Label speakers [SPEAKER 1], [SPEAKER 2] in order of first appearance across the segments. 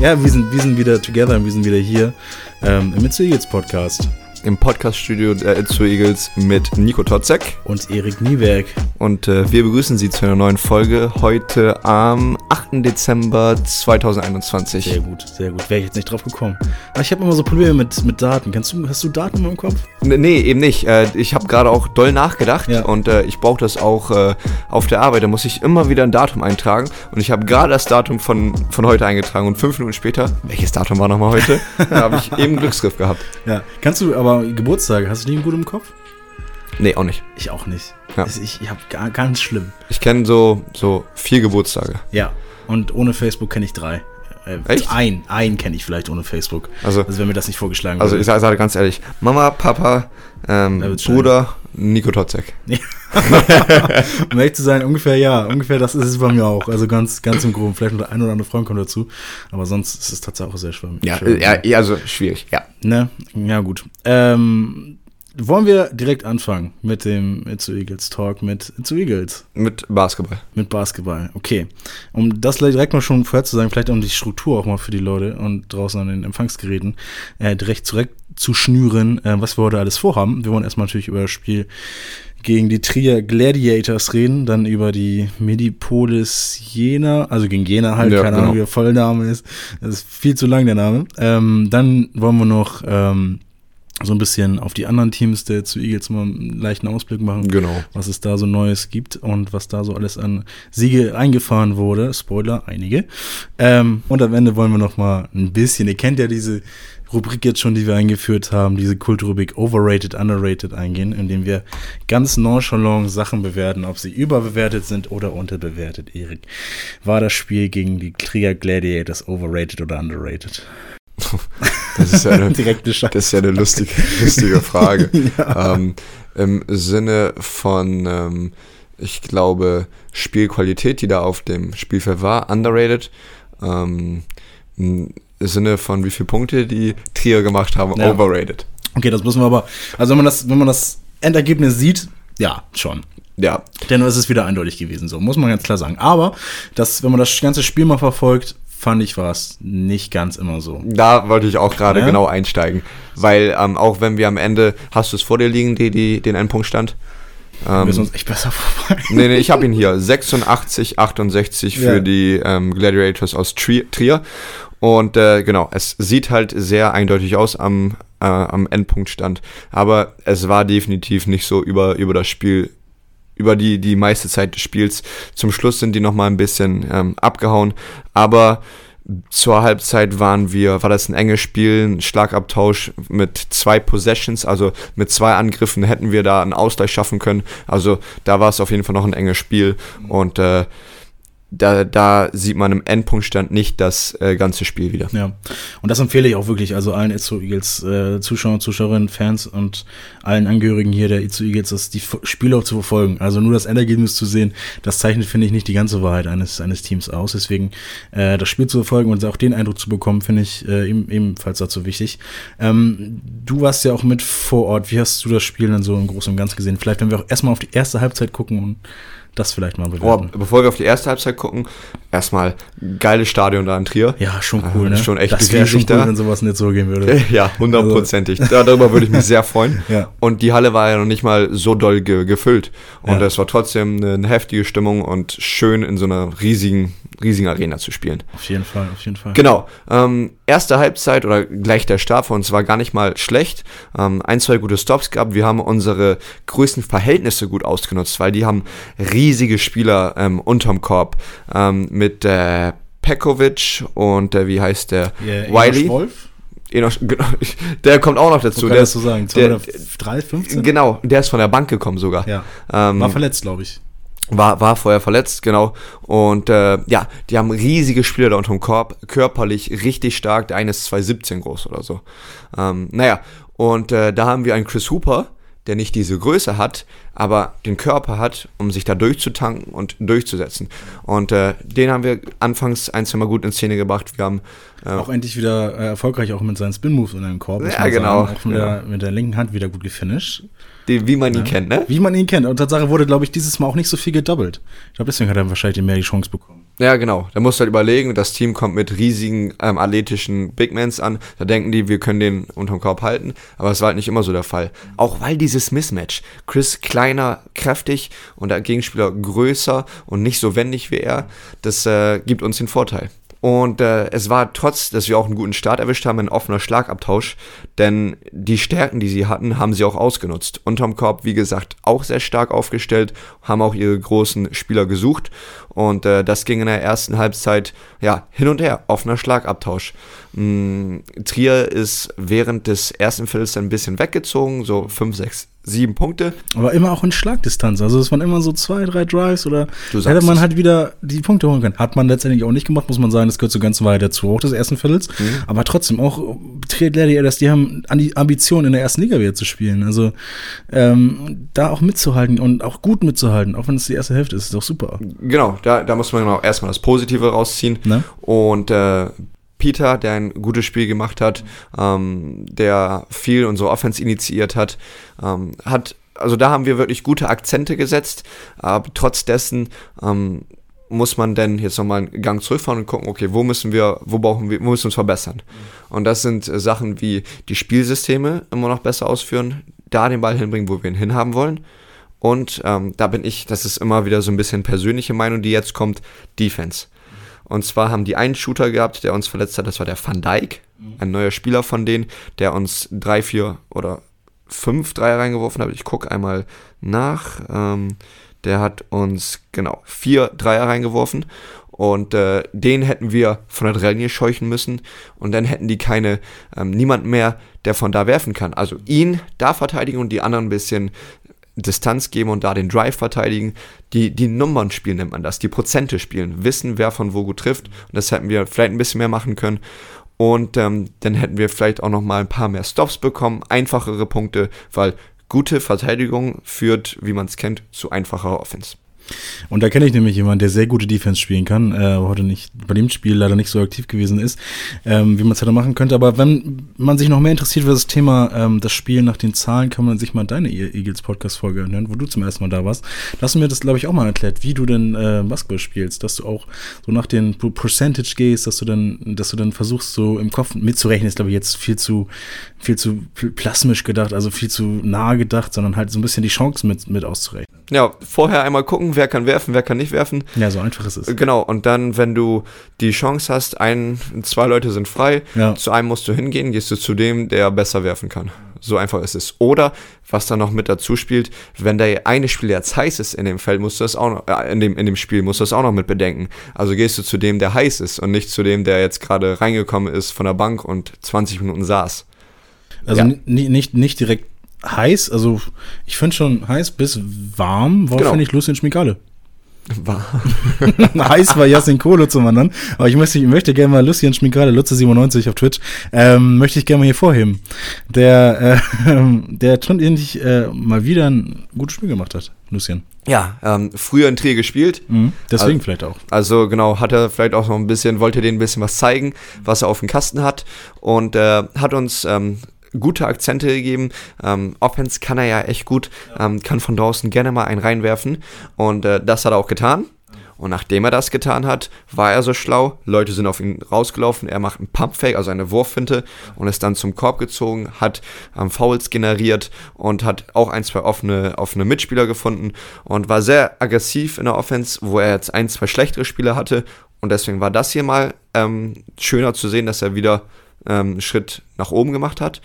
[SPEAKER 1] Ja, wir sind, wir sind wieder together, wir sind wieder hier ähm, im It's Eagles Podcast.
[SPEAKER 2] Im Podcaststudio der It's Eagles mit Nico Totzek.
[SPEAKER 1] Und Erik Niewerk.
[SPEAKER 2] Und äh, wir begrüßen Sie zu einer neuen Folge heute am 8. Dezember 2021.
[SPEAKER 1] Sehr gut, sehr gut. Wäre ich jetzt nicht drauf gekommen. Aber ich habe immer so Probleme mit, mit Daten. Kannst du, hast du Daten meinem Kopf?
[SPEAKER 2] N nee, eben nicht. Äh, ich habe gerade auch doll nachgedacht
[SPEAKER 1] Ja.
[SPEAKER 2] und äh, ich brauche das auch äh, auf der Arbeit. Da muss ich immer wieder ein Datum eintragen. Und ich habe gerade das Datum von, von heute eingetragen und fünf Minuten später, welches Datum war nochmal heute? da habe ich eben Glücksgriff gehabt.
[SPEAKER 1] Ja. Kannst du aber Geburtstage, hast du die gut im Kopf?
[SPEAKER 2] Nee, auch nicht.
[SPEAKER 1] Ich auch nicht.
[SPEAKER 2] Ja.
[SPEAKER 1] Ich, ich habe gar, ganz schlimm.
[SPEAKER 2] Ich kenne so, so vier Geburtstage.
[SPEAKER 1] Ja. Und ohne Facebook kenne ich drei. Äh,
[SPEAKER 2] Echt?
[SPEAKER 1] Ein, ein kenne ich vielleicht ohne Facebook.
[SPEAKER 2] Also-
[SPEAKER 1] also wenn mir das nicht vorgeschlagen
[SPEAKER 2] Also
[SPEAKER 1] wurde.
[SPEAKER 2] ich sage ganz ehrlich, Mama, Papa, ähm. Bruder, Nico Totzek.
[SPEAKER 1] Um ehrlich zu sein, ungefähr ja, ungefähr das ist es bei mir auch. Also ganz, ganz im Groben. Vielleicht noch der ein oder andere Freund kommt dazu. Aber sonst ist es tatsächlich auch sehr
[SPEAKER 2] äh, ja, ja, also schwierig, ja.
[SPEAKER 1] Ne? Ja, gut. Ähm, wollen wir direkt anfangen mit dem It's Eagles Talk mit It's Eagles,
[SPEAKER 2] Mit Basketball.
[SPEAKER 1] mit Basketball. Okay. Um das direkt mal schon vorher zu sagen, vielleicht um die Struktur auch mal für die Leute und draußen an den Empfangsgeräten äh, direkt zurecht zu schnüren, äh, was wir heute alles vorhaben. Wir wollen erstmal natürlich über das Spiel gegen die Trier Gladiators reden, dann über die Medipolis Jena, also gegen Jena halt,
[SPEAKER 2] Ja,
[SPEAKER 1] keine Ahnung,
[SPEAKER 2] genau.
[SPEAKER 1] wie der Vollname ist. Das ist viel zu lang, der Name. Ähm, dann wollen wir noch ähm, so ein bisschen auf die anderen Teams der zu Eagles mal einen leichten Ausblick machen,
[SPEAKER 2] Genau.
[SPEAKER 1] was es da so Neues gibt und was da so alles an Siege eingefahren wurde. Spoiler, einige. Ähm, und am Ende wollen wir noch mal ein bisschen, ihr kennt ja diese Rubrik jetzt schon, die wir eingeführt haben, diese Kultrubrik Overrated, Underrated eingehen, indem wir ganz nonchalant Sachen bewerten, ob sie überbewertet sind oder unterbewertet. Erik, war das Spiel gegen die Trier Gladiators overrated oder underrated?
[SPEAKER 2] Das ist ja eine,
[SPEAKER 1] Direkte Scheiße.
[SPEAKER 2] das ist ja eine lustige, lustige Frage. ähm, Im Sinne von, ähm, ich glaube, Spielqualität, die da auf dem Spielfeld war, underrated. Ähm, Im Sinne von, wie viele Punkte die Trier gemacht haben,
[SPEAKER 1] Ja.
[SPEAKER 2] overrated.
[SPEAKER 1] Okay, das müssen wir aber, also wenn man das, wenn man das Endergebnis sieht, ja, schon.
[SPEAKER 2] Ja,
[SPEAKER 1] Denn es ist wieder eindeutig gewesen, so muss man ganz klar sagen. Aber das, wenn man das ganze Spiel mal verfolgt, fand ich war es nicht ganz immer so.
[SPEAKER 2] Da wollte ich auch gerade
[SPEAKER 1] Ja?
[SPEAKER 2] genau einsteigen. Weil ähm, auch wenn wir am Ende, hast du es vor dir liegen, die, die, den Endpunktstand?
[SPEAKER 1] Wir
[SPEAKER 2] Ähm,
[SPEAKER 1] sind uns echt besser vorbei.
[SPEAKER 2] nee, nee, ich habe ihn hier. 86, 68 für
[SPEAKER 1] Ja.
[SPEAKER 2] die ähm, Gladiators aus Tri Trier. Und äh, genau, es sieht halt sehr eindeutig aus am, äh, am Endpunktstand. Aber es war definitiv nicht so über, über das Spiel, über die, die meiste Zeit des Spiels. Zum Schluss sind die nochmal ein bisschen ähm, abgehauen. Aber zur Halbzeit waren wir, war das ein enges Spiel, ein Schlagabtausch mit zwei Possessions, also mit zwei Angriffen hätten wir da einen Ausgleich schaffen können. Also da war es auf jeden Fall noch ein enges Spiel und äh, da, da sieht man im Endpunktstand nicht das äh, ganze Spiel wieder.
[SPEAKER 1] Ja, und das empfehle ich auch wirklich, also allen Itzo Eagles äh, Zuschauern, Zuschauerinnen, Fans und allen Angehörigen hier der Itzo Eagles, das die F- Spiele auch zu verfolgen. Also nur das Endergebnis zu sehen, das zeichnet, finde ich, nicht die ganze Wahrheit eines, eines Teams aus. Deswegen äh, das Spiel zu verfolgen und auch den Eindruck zu bekommen, finde ich äh, eben, ebenfalls dazu wichtig. Ähm, du warst ja auch mit vor Ort. Wie hast du das Spiel dann so im Großen und Ganzen gesehen? Vielleicht, wenn wir auch erstmal auf die erste Halbzeit gucken und das vielleicht mal
[SPEAKER 2] Oh,
[SPEAKER 1] bewerten.
[SPEAKER 2] bevor wir auf die erste Halbzeit gucken, erstmal geiles Stadion da in Trier.
[SPEAKER 1] ja, schon cool,
[SPEAKER 2] äh,
[SPEAKER 1] ne?
[SPEAKER 2] schon echt
[SPEAKER 1] das wäre schon
[SPEAKER 2] riesig
[SPEAKER 1] cool,
[SPEAKER 2] da.
[SPEAKER 1] wenn sowas nicht so gehen würde.
[SPEAKER 2] Ja, hundertprozentig. Da- Darüber würde ich mich sehr freuen.
[SPEAKER 1] Ja.
[SPEAKER 2] Und die Halle war ja noch nicht mal so doll ge gefüllt. Und
[SPEAKER 1] Ja.
[SPEAKER 2] es war trotzdem eine heftige Stimmung und schön in so einer riesigen, riesigen Arena zu spielen.
[SPEAKER 1] Auf jeden Fall, auf jeden Fall.
[SPEAKER 2] Genau. Ähm, erste Halbzeit oder gleich der Start von uns war gar nicht mal schlecht. Ähm, ein, zwei gute Stops gehabt. Wir haben unsere größten Verhältnisse gut ausgenutzt, weil die haben riesige Spieler ähm, unterm Korb. Ähm, mit äh, Pekovic und äh, wie heißt der?
[SPEAKER 1] Ja,
[SPEAKER 2] Wiley.
[SPEAKER 1] Wolf?
[SPEAKER 2] Genau, der kommt auch noch dazu. Der ist,
[SPEAKER 1] sagen.
[SPEAKER 2] der,
[SPEAKER 1] 3, 15?
[SPEAKER 2] genau, der ist von der Bank gekommen sogar.
[SPEAKER 1] Ja.
[SPEAKER 2] Ähm,
[SPEAKER 1] War verletzt, glaube ich.
[SPEAKER 2] War, war vorher verletzt, genau. Und äh, ja, die haben riesige Spieler da unterm Korb, körperlich richtig stark. Der eine ist 2,17 groß oder so. Ähm, naja, und äh, da haben wir einen Chris Hooper, der nicht diese Größe hat, aber den Körper hat, um sich da durchzutanken und durchzusetzen. Und äh, den haben wir anfangs ein, zwei Mal gut in Szene gebracht. Wir haben äh,
[SPEAKER 1] Auch endlich wieder äh, erfolgreich, auch mit seinen Spin-Moves in den Korb.
[SPEAKER 2] Ja, genau,
[SPEAKER 1] Sagen. Auch mit,
[SPEAKER 2] genau.
[SPEAKER 1] der, mit der linken Hand wieder gut gefinisht.
[SPEAKER 2] Die, wie man ihn kennt, ne?
[SPEAKER 1] Wie man ihn kennt. Und Tatsache wurde, glaube ich, dieses Mal auch nicht so viel gedoubled. Ich glaube, deswegen hat er wahrscheinlich mehr die Chance bekommen.
[SPEAKER 2] Ja, genau. Da musst du halt überlegen, das Team kommt mit riesigen ähm, athletischen Bigmans an. Da denken die, wir können den unterm Korb halten. Aber es war halt nicht immer so der Fall. Auch weil dieses Mismatch. Chris kleiner, kräftig und der Gegenspieler größer und nicht so wendig wie er, das äh, gibt uns den Vorteil. Und äh, es war trotz, dass wir auch einen guten Start erwischt haben, ein offener Schlagabtausch, denn die Stärken, die sie hatten, haben sie auch ausgenutzt. Unterm Korb, wie gesagt, auch sehr stark aufgestellt, haben auch ihre großen Spieler gesucht und äh, das ging in der ersten Halbzeit ja hin und her, offener Schlagabtausch. Mm, Trier ist während des ersten Viertels ein bisschen weggezogen, so 5, 6, 7 Punkte.
[SPEAKER 1] Aber immer auch in Schlagdistanz. Also es waren immer so zwei, drei Drives oder hätte man es. halt wieder die Punkte holen können. Hat man letztendlich auch nicht gemacht, muss man sagen, das gehört so ganz weit dazu, auch des ersten Viertels. Mhm. Aber trotzdem auch Gladiators, die haben die Ambition in der ersten Liga wieder zu spielen. Also ähm, da auch mitzuhalten und auch gut mitzuhalten, auch wenn es die erste Hälfte ist, ist doch super.
[SPEAKER 2] Genau, da, da muss man auch erstmal das Positive rausziehen. Ne? Und äh, Peter, der ein gutes Spiel gemacht hat, ähm, der viel unsere Offense initiiert hat, ähm, hat, also da haben wir wirklich gute Akzente gesetzt, aber trotz dessen ähm, muss man denn jetzt nochmal einen Gang zurückfahren und gucken, okay, wo müssen wir, wo brauchen wir, wo müssen wir uns verbessern? Und das sind äh, Sachen wie die Spielsysteme immer noch besser ausführen, da den Ball hinbringen, wo wir ihn hinhaben wollen. Und ähm, da bin ich, das ist immer wieder so ein bisschen persönliche Meinung, die jetzt kommt, Defense. Und zwar haben die einen Shooter gehabt, der uns verletzt hat, das war der Van Dijk, mhm. ein neuer Spieler von denen, der uns drei, vier oder fünf Dreier reingeworfen hat. Ich gucke einmal nach. Ähm, der hat uns genau vier Dreier reingeworfen und äh, den hätten wir von der Dreilinie scheuchen müssen und dann hätten die keine, ähm, niemand mehr, der von da werfen kann. Also ihn da verteidigen und die anderen ein bisschen Distanz geben und da den Drive verteidigen. Die, die Nummern spielen nennt man das, die Prozente spielen, wissen, wer von wo gut trifft. Und das hätten wir vielleicht ein bisschen mehr machen können. Und ähm, dann hätten wir vielleicht auch noch mal ein paar mehr Stops bekommen, einfachere Punkte, weil gute Verteidigung führt, wie man es kennt, zu einfacherer Offense.
[SPEAKER 1] Und da kenne ich nämlich jemanden, der sehr gute Defense spielen kann, äh, heute nicht bei dem Spiel leider nicht so aktiv gewesen ist, ähm, wie man es hätte machen könnte. Aber wenn man sich noch mehr interessiert für das Thema ähm, das Spiel nach den Zahlen, kann man sich mal deine e- Eagles Podcast-Folge hören, wo du zum ersten Mal da warst. Du mir das, glaube ich, auch mal erklärt, wie du denn äh, Basketball spielst, dass du auch so nach den Percentage gehst, dass du dann, dass du dann versuchst, so im Kopf mitzurechnen, ist, glaube ich, jetzt viel zu, viel zu plasmisch gedacht, also viel zu nah gedacht, sondern halt so ein bisschen die Chancen mit, mit auszurechnen.
[SPEAKER 2] Ja, vorher einmal gucken, wer kann werfen, wer kann nicht werfen.
[SPEAKER 1] Ja, so einfach ist es.
[SPEAKER 2] Genau, und dann, wenn du die Chance hast, ein, zwei Leute sind frei, ja. zu einem musst du hingehen, gehst du zu dem, der besser werfen kann. So einfach ist es. Oder, was dann noch mit dazu spielt, wenn der eine Spieler jetzt heiß ist in dem Feld, musst du das auch noch, äh, in, dem, in dem Spiel, musst du das auch noch mit bedenken. Also gehst du zu dem, der heiß ist und nicht zu dem, der jetzt gerade reingekommen ist von der Bank und 20 Minuten saß.
[SPEAKER 1] Also ja. nicht, nicht direkt heiß, also ich finde schon heiß bis warm, war genau. finde ich Lucien Schmikale. War. heiß war Jasin Kohle zum anderen. Aber ich möchte, ich möchte gerne mal Lucien Schmikale, Lutze97 auf Twitch, ähm, möchte ich gerne mal hier vorheben. Der, äh, der schon ähnlich äh, mal wieder ein gutes Spiel gemacht hat, Lucien.
[SPEAKER 2] Ja, ähm, früher in Trier gespielt.
[SPEAKER 1] Mhm, deswegen also, vielleicht auch.
[SPEAKER 2] Also genau, hat er vielleicht auch noch ein bisschen, wollte denen ein bisschen was zeigen, was er auf dem Kasten hat. Und äh, hat uns ähm, gute Akzente gegeben. Ähm, Offense kann er ja echt gut, ähm, kann von draußen gerne mal einen reinwerfen. Und äh, das hat er auch getan. Und nachdem er das getan hat, war er so schlau. Leute sind auf ihn rausgelaufen. Er macht einen Pumpfake, also eine Wurffinte, und ist dann zum Korb gezogen, hat ähm, Fouls generiert und hat auch ein, zwei offene, offene Mitspieler gefunden und war sehr aggressiv in der Offense, wo er jetzt ein, zwei schlechtere Spieler hatte. Und deswegen war das hier mal ähm, schöner zu sehen, dass er wieder ähm, Schritt nach oben gemacht hat.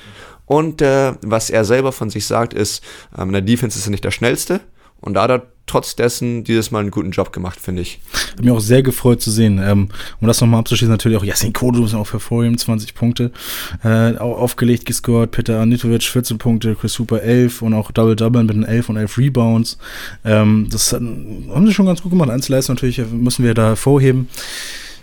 [SPEAKER 2] Und äh, was er selber von sich sagt, ist, ähm, in der Defense ist er nicht der schnellste. Und da hat er trotz dessen dieses Mal einen guten Job gemacht, finde ich.
[SPEAKER 1] Hat mich auch sehr gefreut zu sehen. Ähm, um das nochmal abzuschließen, natürlich auch Jasin Kodo muss auch hervorheben, 20 Punkte äh, aufgelegt, gescored, Peter Anitovic 14 Punkte, Chris Hooper 11 und auch Double-Double mit den 11 und 11 Rebounds. Ähm, das haben sie schon ganz gut gemacht. Einzelleistung natürlich müssen wir da hervorheben.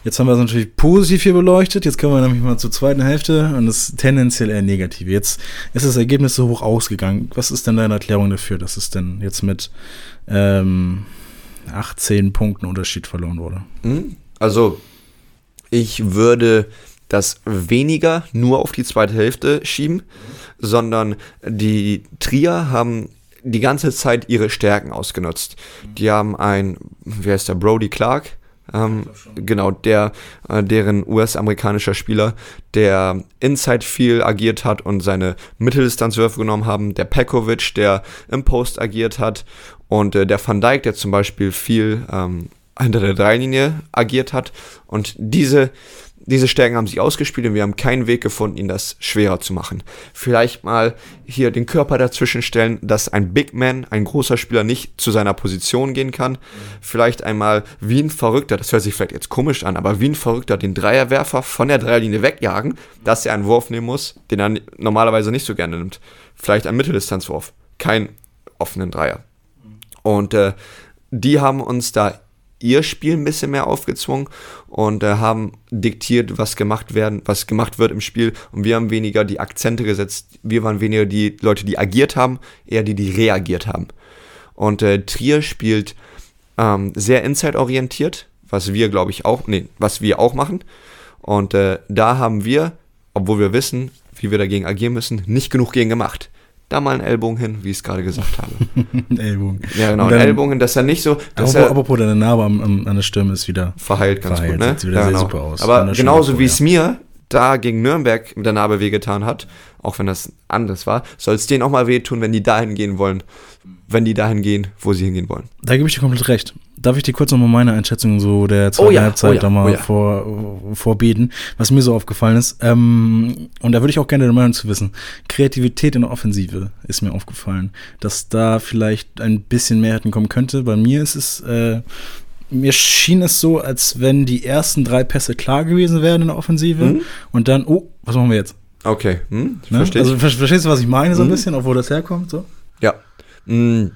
[SPEAKER 1] Jetzt haben wir es natürlich positiv hier beleuchtet. Jetzt kommen wir nämlich mal zur zweiten Hälfte und das ist tendenziell eher negativ. Jetzt ist das Ergebnis so hoch ausgegangen. Was ist denn deine Erklärung dafür, dass es denn jetzt mit ähm, 18 Punkten Unterschied verloren wurde?
[SPEAKER 2] Hm? Also, ich würde das weniger nur auf die zweite Hälfte schieben, sondern die Trier haben die ganze Zeit ihre Stärken ausgenutzt. Die haben ein, wie heißt der, Brody Clark, Ähm, genau, der, äh, deren US-amerikanischer Spieler, der Inside viel agiert hat und seine Mitteldistanzwürfe genommen haben. Der Pekovic, der im Post agiert hat. Und äh, der Van Dijk, der zum Beispiel viel ähm, hinter der Dreilinie agiert hat. Und diese diese Stärken haben sich ausgespielt und wir haben keinen Weg gefunden, ihnen das schwerer zu machen. Vielleicht mal hier den Körper dazwischen stellen, dass ein Big Man, ein großer Spieler nicht zu seiner Position gehen kann. Vielleicht einmal wie ein Verrückter, das hört sich vielleicht jetzt komisch an, aber wie ein Verrückter den Dreierwerfer von der Dreierlinie wegjagen, dass er einen Wurf nehmen muss, den er normalerweise nicht so gerne nimmt. Vielleicht ein Mitteldistanzwurf, kein offenen Dreier. Und äh, die haben uns da ihr Spiel ein bisschen mehr aufgezwungen und äh, haben diktiert, was gemacht werden, was gemacht wird im Spiel und wir haben weniger die Akzente gesetzt. Wir waren weniger die Leute, die agiert haben, eher die, die reagiert haben. Und äh, Trier spielt ähm, sehr inside-orientiert, was wir, glaube ich, auch, nee, was wir auch machen. Und äh, da haben wir, obwohl wir wissen, wie wir dagegen agieren müssen, nicht genug gegen gemacht da mal einen Ellbogen hin, wie ich es gerade gesagt habe.
[SPEAKER 1] Ellbogen.
[SPEAKER 2] Ja, genau, einen Ellbogen, dass er nicht so. Dass
[SPEAKER 1] aber, er, aber deine Narbe am, am, an der Stirn ist wieder
[SPEAKER 2] verheilt ganz verheilt, gut, ne?
[SPEAKER 1] Sieht wieder
[SPEAKER 2] ja,
[SPEAKER 1] sehr
[SPEAKER 2] genau.
[SPEAKER 1] super aus.
[SPEAKER 2] Aber genauso wie es mir da gegen Nürnberg mit der Narbe wehgetan hat, auch wenn das anders war, soll es denen auch mal wehtun, wenn die dahin gehen wollen, wenn die dahin gehen, wo sie hingehen wollen.
[SPEAKER 1] Da gebe ich dir komplett recht. Darf ich dir kurz nochmal meine Einschätzung so der zweiten oh ja, Halbzeit oh ja, da mal oh ja. vor, vorbieten, was mir so aufgefallen ist. Ähm, und da würde ich auch gerne deine Meinung zu wissen. Kreativität in der Offensive ist mir aufgefallen, dass da vielleicht ein bisschen mehr hätten kommen könnte. Bei mir ist es, äh, mir schien es so, als wenn die ersten drei Pässe klar gewesen wären in der Offensive mhm. und dann, oh, was machen wir jetzt?
[SPEAKER 2] Okay, hm,
[SPEAKER 1] ne? also verstehst du, was ich meine so ein mhm. bisschen, obwohl das herkommt? So?
[SPEAKER 2] Ja. Hm,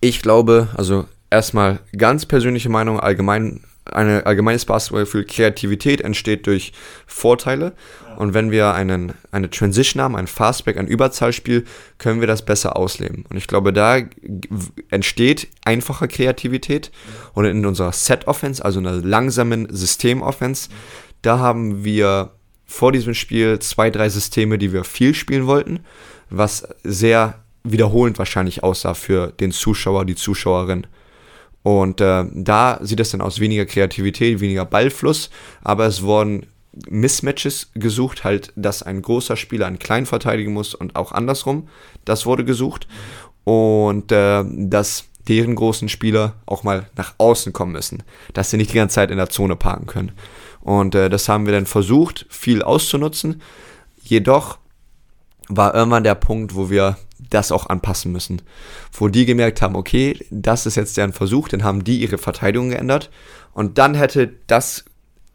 [SPEAKER 2] ich glaube, also erstmal ganz persönliche Meinung, allgemein, ein allgemeines Basketballgefühl, Kreativität entsteht durch Vorteile. Und wenn wir einen, eine Transition haben, ein Fastback, ein Überzahlspiel, können wir das besser ausleben. Und ich glaube, da entsteht einfache Kreativität. Und in unserer Set-Offense, also einer langsamen System-Offense, da haben wir vor diesem Spiel zwei, drei Systeme, die wir viel spielen wollten, was sehr wiederholend wahrscheinlich aussah für den Zuschauer, die Zuschauerin. Und äh, da sieht es dann aus weniger Kreativität, weniger Ballfluss, aber es wurden Mismatches gesucht, halt, dass ein großer Spieler einen kleinen verteidigen muss und auch andersrum. Das wurde gesucht. Und äh, dass deren großen Spieler auch mal nach außen kommen müssen, dass sie nicht die ganze Zeit in der Zone parken können. Und äh, das haben wir dann versucht, viel auszunutzen. Jedoch war irgendwann der Punkt, wo wir das auch anpassen müssen. Wo die gemerkt haben, okay, das ist jetzt deren Versuch, dann haben die ihre Verteidigung geändert. Und dann hätte das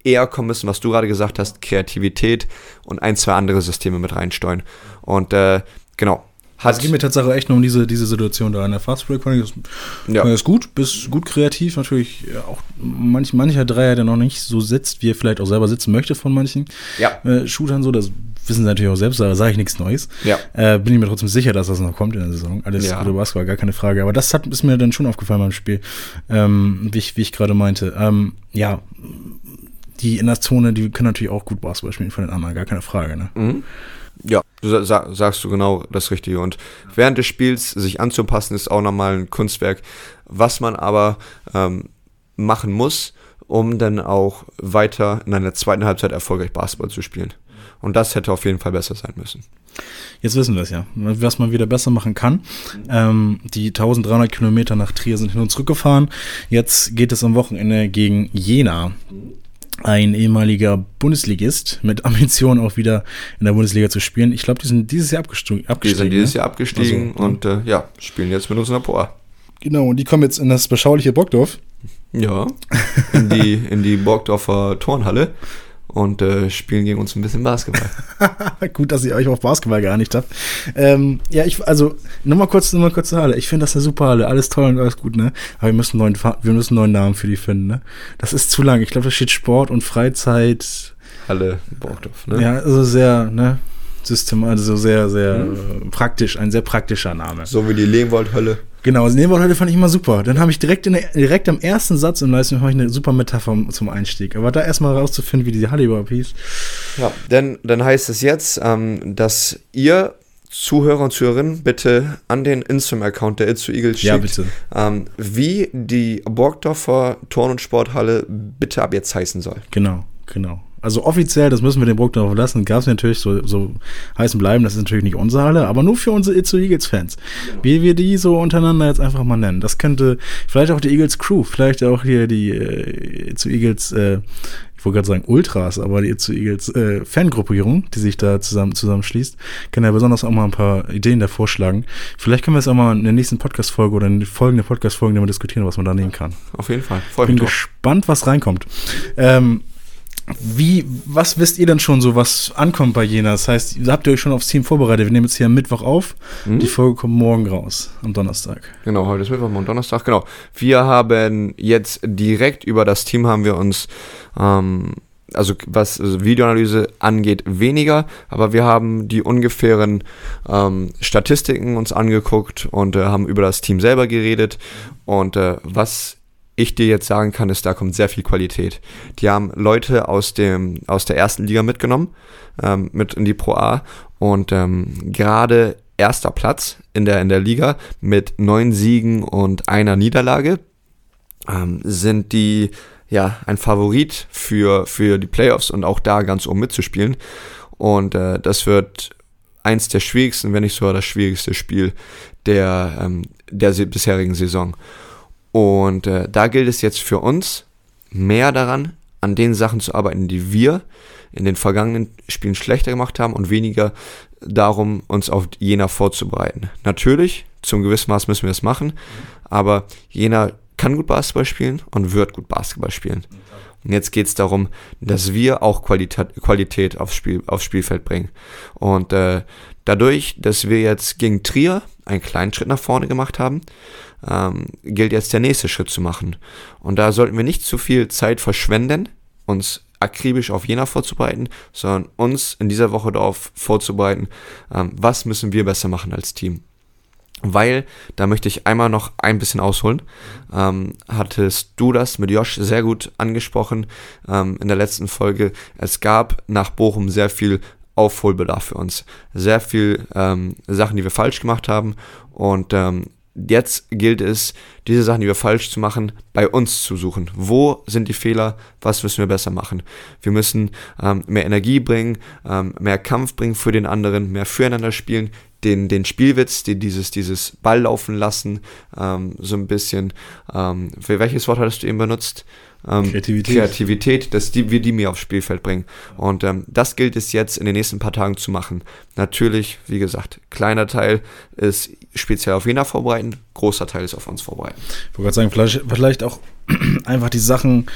[SPEAKER 2] eher kommen müssen, was du gerade gesagt hast, Kreativität und ein, zwei andere Systeme mit reinsteuern. Und äh, genau.
[SPEAKER 1] Hat es geht mir tatsächlich echt nur um diese, diese Situation da. In der Fastbreak fand ich das, ja. fand ich das gut, bist gut kreativ. Natürlich auch manch, mancher Dreier, der noch nicht so sitzt, wie er vielleicht auch selber sitzen möchte von manchen
[SPEAKER 2] ja.
[SPEAKER 1] äh, Shootern so. Das wissen sie natürlich auch selbst, da sage ich nichts Neues.
[SPEAKER 2] Ja.
[SPEAKER 1] Äh, bin ich mir trotzdem sicher, dass das noch kommt in der Saison. Alles ja. gute Basketball, gar keine Frage. Aber das hat, ist mir dann schon aufgefallen beim Spiel, ähm, wie ich, wie ich gerade meinte. Ähm, ja, die in der Zone, die können natürlich auch gut Basketball spielen von den anderen, gar keine Frage. Ne?
[SPEAKER 2] Mhm. Ja, du sa sagst du genau das Richtige. Und während des Spiels sich anzupassen, ist auch nochmal ein Kunstwerk, was man aber ähm, machen muss, um dann auch weiter in einer zweiten Halbzeit erfolgreich Basketball zu spielen. Und das hätte auf jeden Fall besser sein müssen.
[SPEAKER 1] Jetzt wissen wir es ja, was man wieder besser machen kann. Ähm, die 1300 Kilometer nach Trier sind hin und zurück gefahren. Jetzt geht es am Wochenende gegen Jena. Ein ehemaliger Bundesligist mit Ambitionen auch wieder in der Bundesliga zu spielen. Ich glaube, die sind dieses Jahr abgestiegen.
[SPEAKER 2] Die sind dieses ne? Jahr abgestiegen also, und äh, ja, spielen jetzt mit uns in der Poa.
[SPEAKER 1] Genau, und die kommen jetzt in das beschauliche Bockdorf.
[SPEAKER 2] Ja, in die, in die Borgdorfer Turnhalle und äh, spielen gegen uns ein bisschen Basketball.
[SPEAKER 1] Gut, dass ihr euch auf Basketball geeinigt habt. Ähm, ja, ich, also, nochmal kurz, nochmal kurz zur Halle. Ich finde das eine super Halle. Alles toll und alles gut, ne? Aber wir müssen einen neuen, wir müssen neuen Namen für die finden, ne? Das ist zu lang. Ich glaube, da steht Sport und Freizeit.
[SPEAKER 2] Halle Borgdorf, ne?
[SPEAKER 1] Ja, also sehr, ne? System, also sehr, sehr hm. praktisch, ein sehr praktischer Name.
[SPEAKER 2] So wie die Lehmwald-Hölle.
[SPEAKER 1] Genau, das Nebenworthölle fand ich immer super. Dann habe ich direkt, in der, direkt am ersten Satz im Leistung ich eine super Metapher zum Einstieg. Aber da erstmal rauszufinden, wie die Halle überhaupt hieß.
[SPEAKER 2] Ja, denn dann heißt es jetzt, ähm, dass ihr Zuhörer und Zuhörerinnen bitte an den Instagram-Account der Itzu Eagles schickt,
[SPEAKER 1] Ja, bitte.
[SPEAKER 2] Ähm, wie die Borgdorfer Turn- und Sporthalle bitte ab jetzt heißen soll.
[SPEAKER 1] Genau, genau. Also offiziell, das müssen wir den Bruck darauf lassen, gab es natürlich so, so heißen bleiben, das ist natürlich nicht unsere Halle, aber nur für unsere Itzu Eagles-Fans. Wie wir die so untereinander jetzt einfach mal nennen. Das könnte vielleicht auch die Eagles Crew, vielleicht auch hier die äh, Itzu Eagles, äh, ich wollte gerade sagen Ultras, aber die Itzu Eagles äh, Fangruppierung, die sich da zusammen zusammenschließt, kann ja besonders auch mal ein paar Ideen da vorschlagen. Vielleicht können wir es auch mal in der nächsten Podcast-Folge oder in den folgenden Podcast-Folgen mal diskutieren, was man da nehmen kann.
[SPEAKER 2] Auf jeden Fall. Freue
[SPEAKER 1] Bin gespannt, was reinkommt. Ähm, wie, was wisst ihr denn schon so, was ankommt bei Jena? Das heißt, habt ihr euch schon aufs Team vorbereitet? Wir nehmen jetzt hier am Mittwoch auf.
[SPEAKER 2] Mhm.
[SPEAKER 1] Die Folge kommt morgen raus, am Donnerstag.
[SPEAKER 2] Genau, heute ist Mittwoch, morgen Donnerstag, genau. Wir haben jetzt direkt über das Team haben wir uns, ähm, also was also Videoanalyse angeht, weniger, aber wir haben die ungefähren ähm, Statistiken uns angeguckt und äh, haben über das Team selber geredet. Und äh, was ich dir jetzt sagen kann, ist, da kommt sehr viel Qualität. Die haben Leute aus, dem, aus der ersten Liga mitgenommen, ähm, mit in die Pro A und ähm, gerade erster Platz in der, in der Liga mit neun Siegen und einer Niederlage ähm, sind die ja ein Favorit für, für die Playoffs und auch da ganz oben mitzuspielen. Und äh, das wird eins der schwierigsten, wenn nicht sogar das schwierigste Spiel der, ähm, der bisherigen Saison. Und äh, da gilt es jetzt für uns, mehr daran, an den Sachen zu arbeiten, die wir in den vergangenen Spielen schlechter gemacht haben und weniger darum, uns auf Jena vorzubereiten. Natürlich, zum gewissen Maß müssen wir das machen, aber Jena kann gut Basketball spielen und wird gut Basketball spielen. Und jetzt geht es darum, dass wir auch Qualität, Qualität aufs, Spiel, aufs Spielfeld bringen. Und äh, dadurch, dass wir jetzt gegen Trier einen kleinen Schritt nach vorne gemacht haben, ähm, gilt jetzt der nächste Schritt zu machen. Und da sollten wir nicht zu viel Zeit verschwenden, uns akribisch auf Jena vorzubereiten, sondern uns in dieser Woche darauf vorzubereiten, ähm, was müssen wir besser machen als Team. Weil, da möchte ich einmal noch ein bisschen ausholen, ähm, hattest du das mit Josh sehr gut angesprochen ähm, in der letzten Folge. Es gab nach Bochum sehr viel Aufholbedarf für uns. Sehr viel ähm, Sachen, die wir falsch gemacht haben. Und ähm, jetzt gilt es, diese Sachen, die wir falsch zu machen, bei uns zu suchen. Wo sind die Fehler? Was müssen wir besser machen? Wir müssen ähm, mehr Energie bringen, ähm, mehr Kampf bringen für den anderen, mehr füreinander spielen, den, den Spielwitz, die, dieses, dieses Ball laufen lassen, ähm, so ein bisschen, ähm, für welches Wort hattest du eben benutzt? Ähm,
[SPEAKER 1] Kreativität.
[SPEAKER 2] Kreativität, dass die, wir die mir aufs Spielfeld bringen. Und ähm, das gilt es jetzt in den nächsten paar Tagen zu machen. Natürlich, wie gesagt, kleiner Teil ist speziell auf Jena vorbereiten, großer Teil ist auf uns vorbereiten.
[SPEAKER 1] Ich wollte gerade sagen, vielleicht, vielleicht auch einfach die Sachen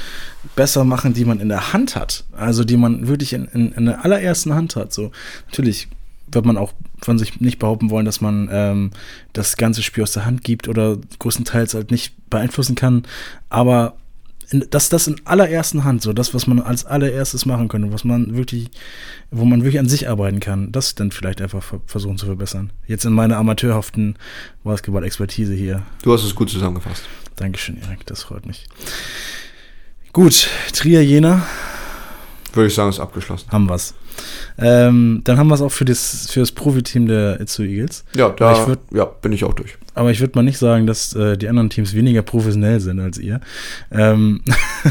[SPEAKER 1] besser machen, die man in der Hand hat. Also die man wirklich in, in, in der allerersten Hand hat. So, natürlich wird man auch von sich nicht behaupten wollen, dass man ähm, das ganze Spiel aus der Hand gibt oder größtenteils halt nicht beeinflussen kann. Aber dass das in allerersten Hand, so das, was man als allererstes machen könnte, was man wirklich, wo man wirklich an sich arbeiten kann, das dann vielleicht einfach ver versuchen zu verbessern. Jetzt in meiner amateurhaften Basketball-Expertise hier.
[SPEAKER 2] Du hast es gut zusammengefasst.
[SPEAKER 1] Dankeschön, Erik, das freut mich. Gut, Trier Jena
[SPEAKER 2] Würde ich sagen, ist abgeschlossen.
[SPEAKER 1] haben wir's. Ähm, dann haben wir es auch für das, für das Profiteam der Itzu Eagles.
[SPEAKER 2] Ja, da
[SPEAKER 1] würd-
[SPEAKER 2] ja, bin ich auch durch.
[SPEAKER 1] Aber ich würde mal nicht sagen, dass äh, die anderen Teams weniger professionell sind als ihr. Ähm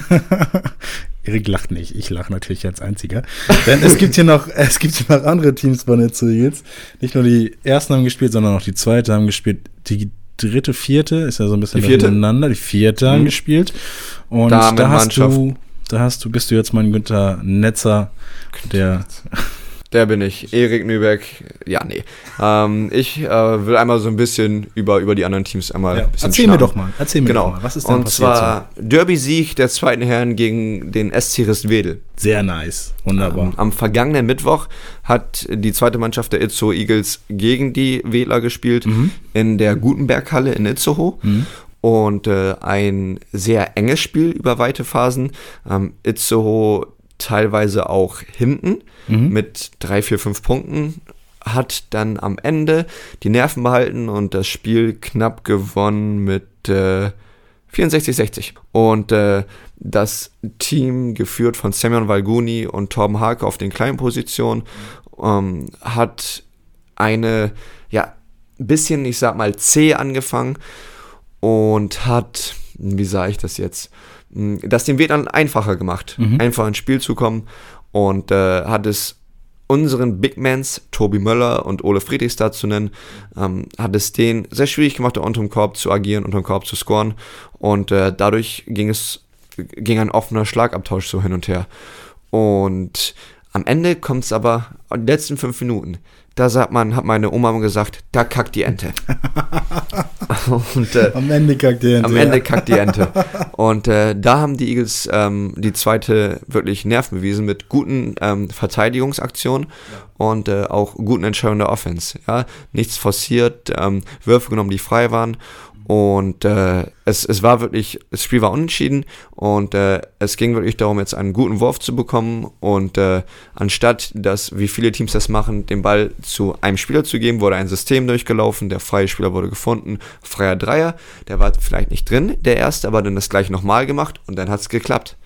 [SPEAKER 1] Erik lacht nicht. Ich lache natürlich als einziger. Denn es gibt hier noch, es gibt hier noch andere Teams bei den Itzu Eagles. Nicht nur die ersten haben gespielt, sondern auch die zweite haben gespielt. Die dritte, vierte ist ja so ein bisschen
[SPEAKER 2] Die vierte?
[SPEAKER 1] Die vierte haben
[SPEAKER 2] Mhm.
[SPEAKER 1] gespielt. Und da hast du, da hast du, bist du jetzt mein Günther Netzer, der
[SPEAKER 2] Der bin ich. Erik Nübeck. Ja, nee. Ähm, ich äh, will einmal so ein bisschen über, über die anderen Teams einmal
[SPEAKER 1] Ja,
[SPEAKER 2] ein bisschen
[SPEAKER 1] erzähl mir
[SPEAKER 2] schnacken.
[SPEAKER 1] doch mal, erzähl mir
[SPEAKER 2] Genau.
[SPEAKER 1] doch mal, was ist denn
[SPEAKER 2] Und
[SPEAKER 1] passiert
[SPEAKER 2] zwar Derby-Sieg der zweiten Herren gegen den SC Ristwedel.
[SPEAKER 1] Sehr nice, wunderbar.
[SPEAKER 2] Am, am vergangenen Mittwoch hat die zweite Mannschaft der Itzehoe Eagles gegen die Wedler gespielt
[SPEAKER 1] Mhm.
[SPEAKER 2] in der Gutenberghalle in Itzehoe. Und äh, ein sehr enges Spiel über weite Phasen. Ähm, Itzehoe teilweise auch hinten
[SPEAKER 1] Mhm.
[SPEAKER 2] mit drei, vier, fünf Punkten. Hat dann am Ende die Nerven behalten und das Spiel knapp gewonnen mit äh, 64-60. Und äh, das Team, geführt von Semyon Valguni und Torben Hake auf den kleinen Positionen, ähm, hat eine, ja, bisschen, ich sag mal, zäh angefangen und hat, wie sage ich das jetzt, hm, das den Weg dann einfacher gemacht, mhm. einfach ins Spiel zu kommen und äh, hat es unseren Big Mans, Tobi Möller und Ole Friedrichs da zu nennen, ähm, hat es denen sehr schwierig gemacht, unter dem Korb zu agieren, unter dem Korb zu scoren und äh, dadurch ging es, ging ein offener Schlagabtausch so hin und her. Und am Ende kommt es aber, die letzten fünf Minuten, da sagt man, hat meine Oma gesagt, da kackt die Ente.
[SPEAKER 1] und, äh, am Ende kackt die Ente.
[SPEAKER 2] Am Ende kackt die Ente. Und äh, da haben die Eagles ähm, die zweite wirklich Nerven bewiesen mit guten ähm, Verteidigungsaktionen ja. und äh, auch guten Entscheidungen der Offense. Ja? Nichts forciert, ähm, Würfe genommen, die frei waren und äh, es, es war wirklich, das Spiel war unentschieden und äh, es ging wirklich darum, jetzt einen guten Wurf zu bekommen. Und äh, anstatt, dass, wie viele Teams das machen, den Ball zu einem Spieler zu geben, wurde ein System durchgelaufen. Der freie Spieler wurde gefunden. Freier Dreier, der war vielleicht nicht drin, der erste, aber dann das gleich nochmal gemacht und dann hat es geklappt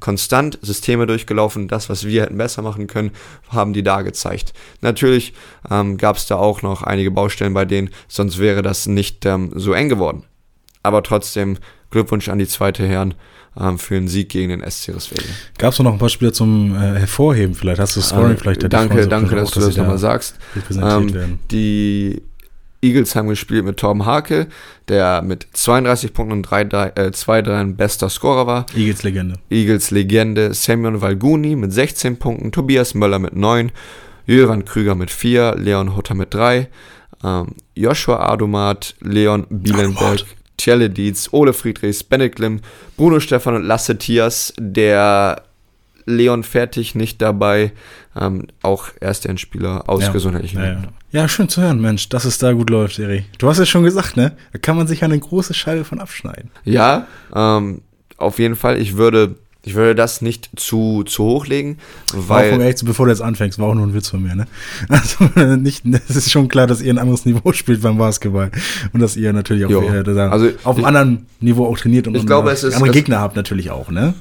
[SPEAKER 2] konstant Systeme durchgelaufen. Das, was wir hätten besser machen können, haben die da gezeigt. Natürlich ähm, gab es da auch noch einige Baustellen bei denen, sonst wäre das nicht ähm, so eng geworden. Aber trotzdem Glückwunsch an die zweite Herren ähm, für einen Sieg gegen den SC Westfalen.
[SPEAKER 1] Gab es noch ein paar Spieler zum äh, Hervorheben vielleicht? Hast du Scoring äh, vielleicht?
[SPEAKER 2] Danke, danke, dass du das nochmal sagst. Ähm, die Eagles haben gespielt mit Tom Hake, der mit 32 Punkten und 3, 3, äh, 2 3 bester Scorer war.
[SPEAKER 1] Eagles Legende.
[SPEAKER 2] Eagles Legende Samuel Valguni mit 16 Punkten, Tobias Möller mit 9, Jöran Krüger mit 4, Leon Hutter mit 3, ähm, Joshua Adomat, Leon Bielenberg, Tjelle Dietz, Ole Friedrichs, Bennett Glimm, Bruno Stefan und Lasse Tias, der Leon Fertig nicht dabei, ähm, auch erst ein Spieler aus ja. gesundheitlichen
[SPEAKER 1] ja, ja. Ja, schön zu hören, Mensch, dass es da gut läuft, Eri. Du hast es schon gesagt, ne? Da kann man sich eine große Scheibe von abschneiden.
[SPEAKER 2] Ja, ähm, auf jeden Fall. Ich würde ich würde das nicht zu, zu hoch legen, weil.
[SPEAKER 1] Auch echt, bevor du jetzt anfängst, war auch nur ein Witz von mir, ne? Also, nicht, es ist schon klar, dass ihr ein anderes Niveau spielt beim Basketball. Und dass ihr natürlich auch äh, also, auf einem anderen Niveau auch trainiert und,
[SPEAKER 2] ich glaube, es ist,
[SPEAKER 1] andere Gegner habt natürlich auch, ne?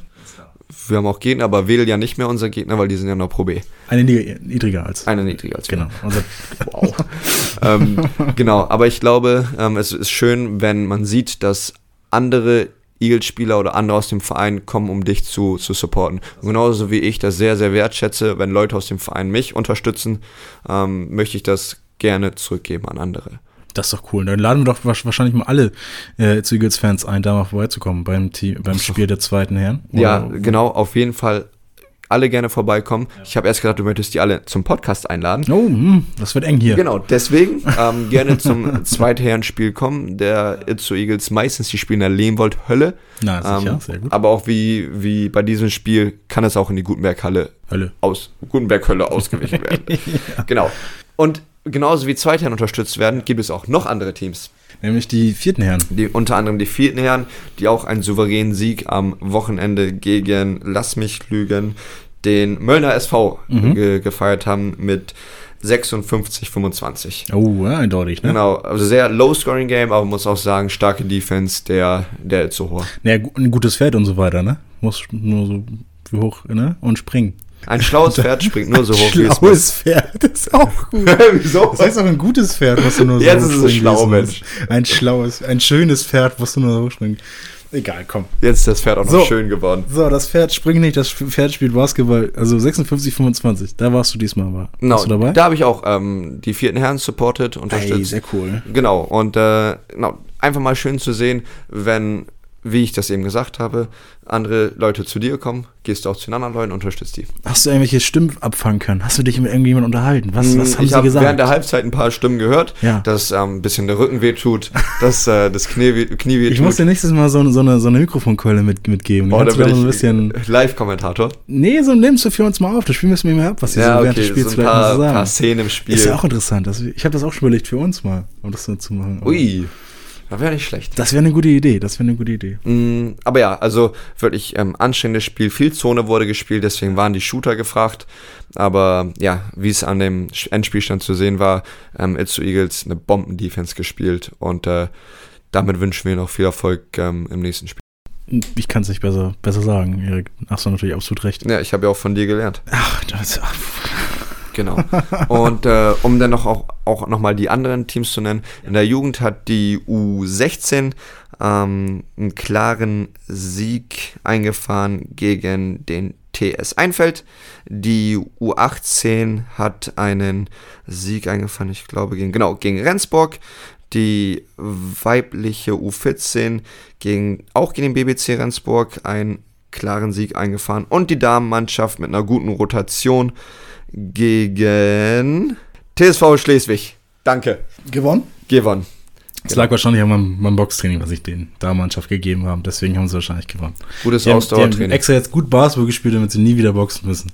[SPEAKER 2] Wir haben auch Gegner, aber Wedel ja nicht mehr unser Gegner, weil die sind ja noch Pro B.
[SPEAKER 1] Eine niedriger als.
[SPEAKER 2] Eine niedriger als. Genau. Unser, wow. ähm, genau, aber ich glaube, ähm, es ist schön, wenn man sieht, dass andere Eagles-Spieler oder andere aus dem Verein kommen, um dich zu, zu supporten. Und genauso wie ich das sehr, sehr wertschätze, wenn Leute aus dem Verein mich unterstützen, ähm, möchte ich das gerne zurückgeben an andere.
[SPEAKER 1] Das ist doch cool. Dann laden wir doch wahrscheinlich mal alle äh, zu Eagles-Fans ein, da mal vorbeizukommen beim, beim Spiel der zweiten Herren.
[SPEAKER 2] Oder? Ja, genau, auf jeden Fall alle gerne vorbeikommen. Ja. Ich habe erst gedacht, du möchtest die alle zum Podcast einladen.
[SPEAKER 1] Oh, hm, das wird eng hier.
[SPEAKER 2] Genau, deswegen ähm, gerne zum Zweitherren-Spiel kommen. Der Itzu Eagles meistens, die spielen in der Lehmwold Hölle.
[SPEAKER 1] Na, sicher, ähm, sehr gut.
[SPEAKER 2] Aber auch wie, wie bei diesem Spiel kann es auch in die Gutenberg-Halle
[SPEAKER 1] Hölle.
[SPEAKER 2] aus Gutenberg-Hölle ausgewichen werden. ja. Genau. Und genauso wie Zweitherren unterstützt werden, gibt es auch noch andere Teams.
[SPEAKER 1] Nämlich die vierten Herren.
[SPEAKER 2] Die, unter anderem die vierten Herren, die auch einen souveränen Sieg am Wochenende gegen, lass mich lügen, den Möllner SV mhm. ge gefeiert haben mit 56, 25.
[SPEAKER 1] Oh, ja, eindeutig,
[SPEAKER 2] ne? Genau, also sehr low-scoring-Game, aber muss auch sagen, starke Defense der, der Itzuhoa.
[SPEAKER 1] Naja, ein gutes Pferd und so weiter, ne? Muss nur so hoch, ne? Und springen.
[SPEAKER 2] Ein schlaues Pferd springt nur so hoch
[SPEAKER 1] wie es muss. Schlaues Pferd ist auch gut. Wieso? Das heißt auch ein gutes Pferd, was du nur so
[SPEAKER 2] Jetzt ist es schlau, Mensch.
[SPEAKER 1] Ein schlaues, ein schönes Pferd, was du nur so hochspringen. Egal, komm.
[SPEAKER 2] Jetzt ist das Pferd auch noch so, schön geworden.
[SPEAKER 1] So, das Pferd springt nicht, das Pferd spielt Basketball. Also 56, 25. Da warst du diesmal mal.
[SPEAKER 2] Genau, warst du dabei? Da habe ich auch ähm, die vierten Herren supported, unterstützt. Ey,
[SPEAKER 1] sehr cool.
[SPEAKER 2] Genau, und äh, genau, einfach mal schön zu sehen, wenn wie ich das eben gesagt habe, andere Leute zu dir kommen, gehst du auch zu den anderen Leuten, unterstützt die.
[SPEAKER 1] Hast du irgendwelche Stimmen abfangen können? Hast du dich mit irgendjemandem unterhalten? Was, was
[SPEAKER 2] haben ich sie hab gesagt? während der Halbzeit ein paar Stimmen gehört, ja. dass ähm, ein bisschen der Rücken wehtut, dass äh, das Knie, weh, Knie wehtut.
[SPEAKER 1] Ich muss dir nächstes Mal so, so eine, so eine Mikrofonkeule mit, mitgeben.
[SPEAKER 2] Oh, da bin ich ein bisschen Live-Kommentator.
[SPEAKER 1] Nee, so nimmst du für uns mal auf. Das Spiel müssen wir mal ab, was sie
[SPEAKER 2] ja, so während okay, des Spiels so ein paar, sagen. paar Szenen im Spiel.
[SPEAKER 1] Ist ja auch interessant. Das, ich habe das auch schon überlegt für uns mal, um das so zu machen.
[SPEAKER 2] Ui. Das wäre nicht schlecht.
[SPEAKER 1] Das wäre eine gute Idee. Das wäre eine gute Idee.
[SPEAKER 2] Mm, aber ja, also wirklich ähm, anstrengendes Spiel. Viel Zone wurde gespielt, deswegen waren die Shooter gefragt. Aber ja, wie es an dem Endspielstand zu sehen war, ähm, Itzu Eagles eine Bomben-Defense gespielt. Und äh, damit wünschen wir noch viel Erfolg ähm, im nächsten Spiel.
[SPEAKER 1] Ich kann es nicht besser, besser sagen, Erik. Hast du natürlich absolut recht.
[SPEAKER 2] Ja, ich habe ja auch von dir gelernt.
[SPEAKER 1] Ach, das. Ach.
[SPEAKER 2] Genau. Und äh, um dann noch auch, auch nochmal die anderen Teams zu nennen, in der Jugend hat die U16 ähm, einen klaren Sieg eingefahren gegen den TS Einfeld. Die U18 hat einen Sieg eingefahren, ich glaube, gegen, genau, gegen Rendsburg. Die weibliche U14 gegen, auch gegen den BBC Rendsburg einen klaren Sieg eingefahren. Und die Damenmannschaft mit einer guten Rotation gegen TSV Schleswig. Danke.
[SPEAKER 1] Gewonnen?
[SPEAKER 2] Gewonnen.
[SPEAKER 1] Es lag wahrscheinlich an meinem, meinem Boxtraining, was ich den Damenmannschaft gegeben habe. Deswegen haben sie wahrscheinlich gewonnen.
[SPEAKER 2] Gutes
[SPEAKER 1] Die haben, die
[SPEAKER 2] Ausdauertraining.
[SPEAKER 1] haben extra jetzt gut Basketball gespielt, damit sie nie wieder boxen müssen.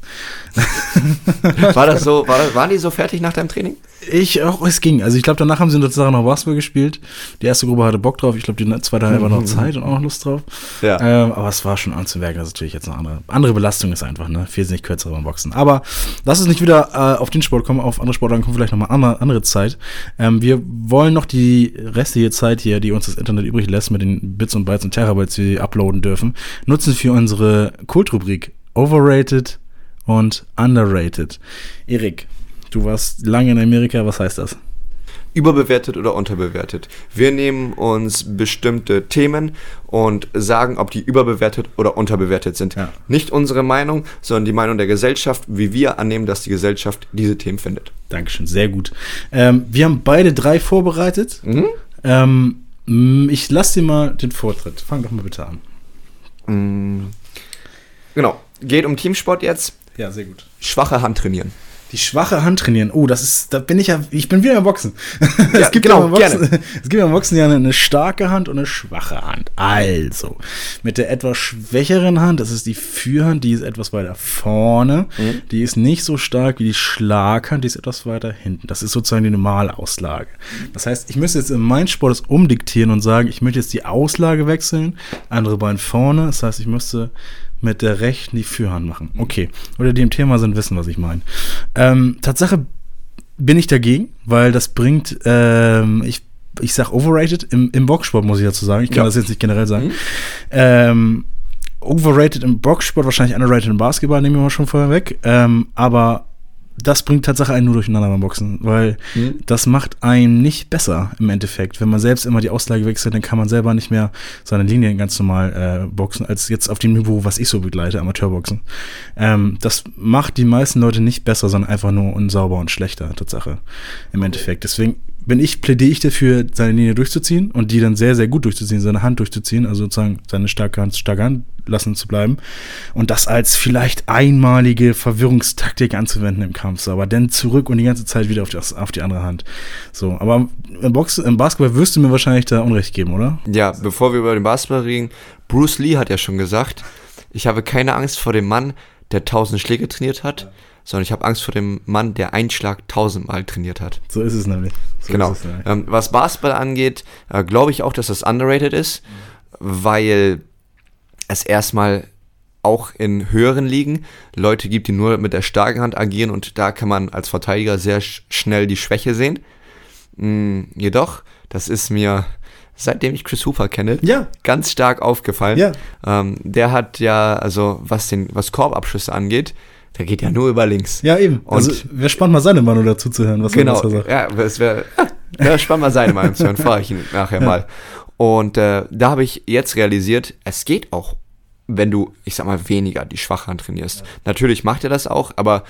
[SPEAKER 2] War das so, war das, waren die so fertig nach deinem Training?
[SPEAKER 1] Ich auch, es ging. Also ich glaube, danach haben sie tatsächlich noch Basketball gespielt. Die erste Gruppe hatte Bock drauf. Ich glaube, die zweite hatte einfach noch Zeit und auch noch Lust drauf.
[SPEAKER 2] Ja.
[SPEAKER 1] Ähm, aber es war schon anzumerken, dass natürlich jetzt eine andere, andere Belastung ist einfach, ne? Viel nicht kürzer beim Boxen. Aber lass uns nicht wieder äh, auf den Sport kommen, auf andere Sportarten kommen vielleicht nochmal andere, andere Zeit. Ähm, wir wollen noch die restliche Zeit hier, die uns das Internet übrig lässt, mit den Bits und Bytes und Terabytes, die wir uploaden dürfen, nutzen für unsere Kultrubrik Overrated und Underrated. Erik, du warst lange in Amerika, was heißt das?
[SPEAKER 2] Überbewertet oder unterbewertet. Wir nehmen uns bestimmte Themen und sagen, ob die überbewertet oder unterbewertet sind.
[SPEAKER 1] Ja.
[SPEAKER 2] Nicht unsere Meinung, sondern die Meinung der Gesellschaft, wie wir annehmen, dass die Gesellschaft diese Themen findet.
[SPEAKER 1] Dankeschön, sehr gut. Ähm, wir haben beide drei vorbereitet.
[SPEAKER 2] Mhm.
[SPEAKER 1] Ähm, ich lasse dir mal den Vortritt. Fang doch mal bitte an.
[SPEAKER 2] Mm. Genau. Geht um Teamsport jetzt.
[SPEAKER 1] Ja, sehr gut.
[SPEAKER 2] Schwache Hand trainieren.
[SPEAKER 1] Die schwache Hand trainieren. Oh, das ist, da bin ich ja, ich bin wieder im Boxen.
[SPEAKER 2] Ja, genau,
[SPEAKER 1] ja Boxen,
[SPEAKER 2] gerne.
[SPEAKER 1] es gibt ja im Boxen ja eine, eine starke Hand und eine schwache Hand. Also, mit der etwas schwächeren Hand, das ist die Führhand, die ist etwas weiter vorne.
[SPEAKER 2] Mhm.
[SPEAKER 1] Die ist nicht so stark wie die Schlaghand, die ist etwas weiter hinten. Das ist sozusagen die Normalauslage. Das heißt, ich müsste jetzt in meinem Sport das umdiktieren und sagen, ich möchte jetzt die Auslage wechseln, andere Bein vorne. Das heißt, ich müsste mit der rechten die Führhand machen. Okay. Oder die im Thema sind, wissen, was ich meine. Ähm, Tatsache bin ich dagegen, weil das bringt, ähm, ich, ich sag overrated im, im Boxsport, muss ich dazu sagen. Ich kann
[SPEAKER 2] Ja.
[SPEAKER 1] das jetzt nicht generell sagen.
[SPEAKER 2] Mhm.
[SPEAKER 1] Ähm, overrated im Boxsport, wahrscheinlich underrated im Basketball, nehmen wir mal schon vorher weg. Ähm, aber das bringt Tatsache einen nur durcheinander beim Boxen, weil
[SPEAKER 2] Mhm.
[SPEAKER 1] das macht einen nicht besser im Endeffekt. Wenn man selbst immer die Auslage wechselt, dann kann man selber nicht mehr seine Linien ganz normal äh, boxen, als jetzt auf dem Niveau, was ich so begleite, Amateurboxen. Ähm, das macht die meisten Leute nicht besser, sondern einfach nur unsauber und schlechter, Tatsache, im Endeffekt. Deswegen bin ich, plädiere ich dafür, seine Linie durchzuziehen und die dann sehr, sehr gut durchzuziehen, seine Hand durchzuziehen, also sozusagen seine starke Hand starke Hand lassen zu bleiben und das als vielleicht einmalige Verwirrungstaktik anzuwenden im Kampf, so, aber dann zurück und die ganze Zeit wieder auf die, auf die andere Hand. So, aber im, Box, im Basketball wirst du mir wahrscheinlich da Unrecht geben, oder?
[SPEAKER 2] Ja, bevor wir über den Basketball reden, Bruce Lee hat ja schon gesagt, ich habe keine Angst vor dem Mann, der tausend Schläge trainiert hat, sondern ich habe Angst vor dem Mann, der einen Schlag tausendmal trainiert hat.
[SPEAKER 1] So ist es nämlich. So
[SPEAKER 2] genau.
[SPEAKER 1] es nämlich.
[SPEAKER 2] Ähm, was Basketball angeht, äh, glaube ich auch, dass das underrated ist, weil es erstmal auch in höheren Ligen Leute gibt, die nur mit der starken Hand agieren und da kann man als Verteidiger sehr sch schnell die Schwäche sehen. Mm, jedoch, das ist mir seitdem ich Chris Hooper kenne,
[SPEAKER 1] Ja.
[SPEAKER 2] ganz stark aufgefallen.
[SPEAKER 1] Ja.
[SPEAKER 2] Ähm, der hat ja, also was den, was Korbabschüsse angeht, der geht ja nur über links.
[SPEAKER 1] Ja, eben.
[SPEAKER 2] Und-
[SPEAKER 1] also, wäre spannend, mal seine Meinung dazu zu hören, was
[SPEAKER 2] Genau,
[SPEAKER 1] er dazu sagt.
[SPEAKER 2] ja, es wäre wär spannend, mal seine Meinung zu hören, frage ich ihn nachher mal. Und äh, da habe ich jetzt realisiert, es geht auch, wenn du, ich sag mal, weniger die schwache Hand trainierst. Natürlich macht er das auch, aber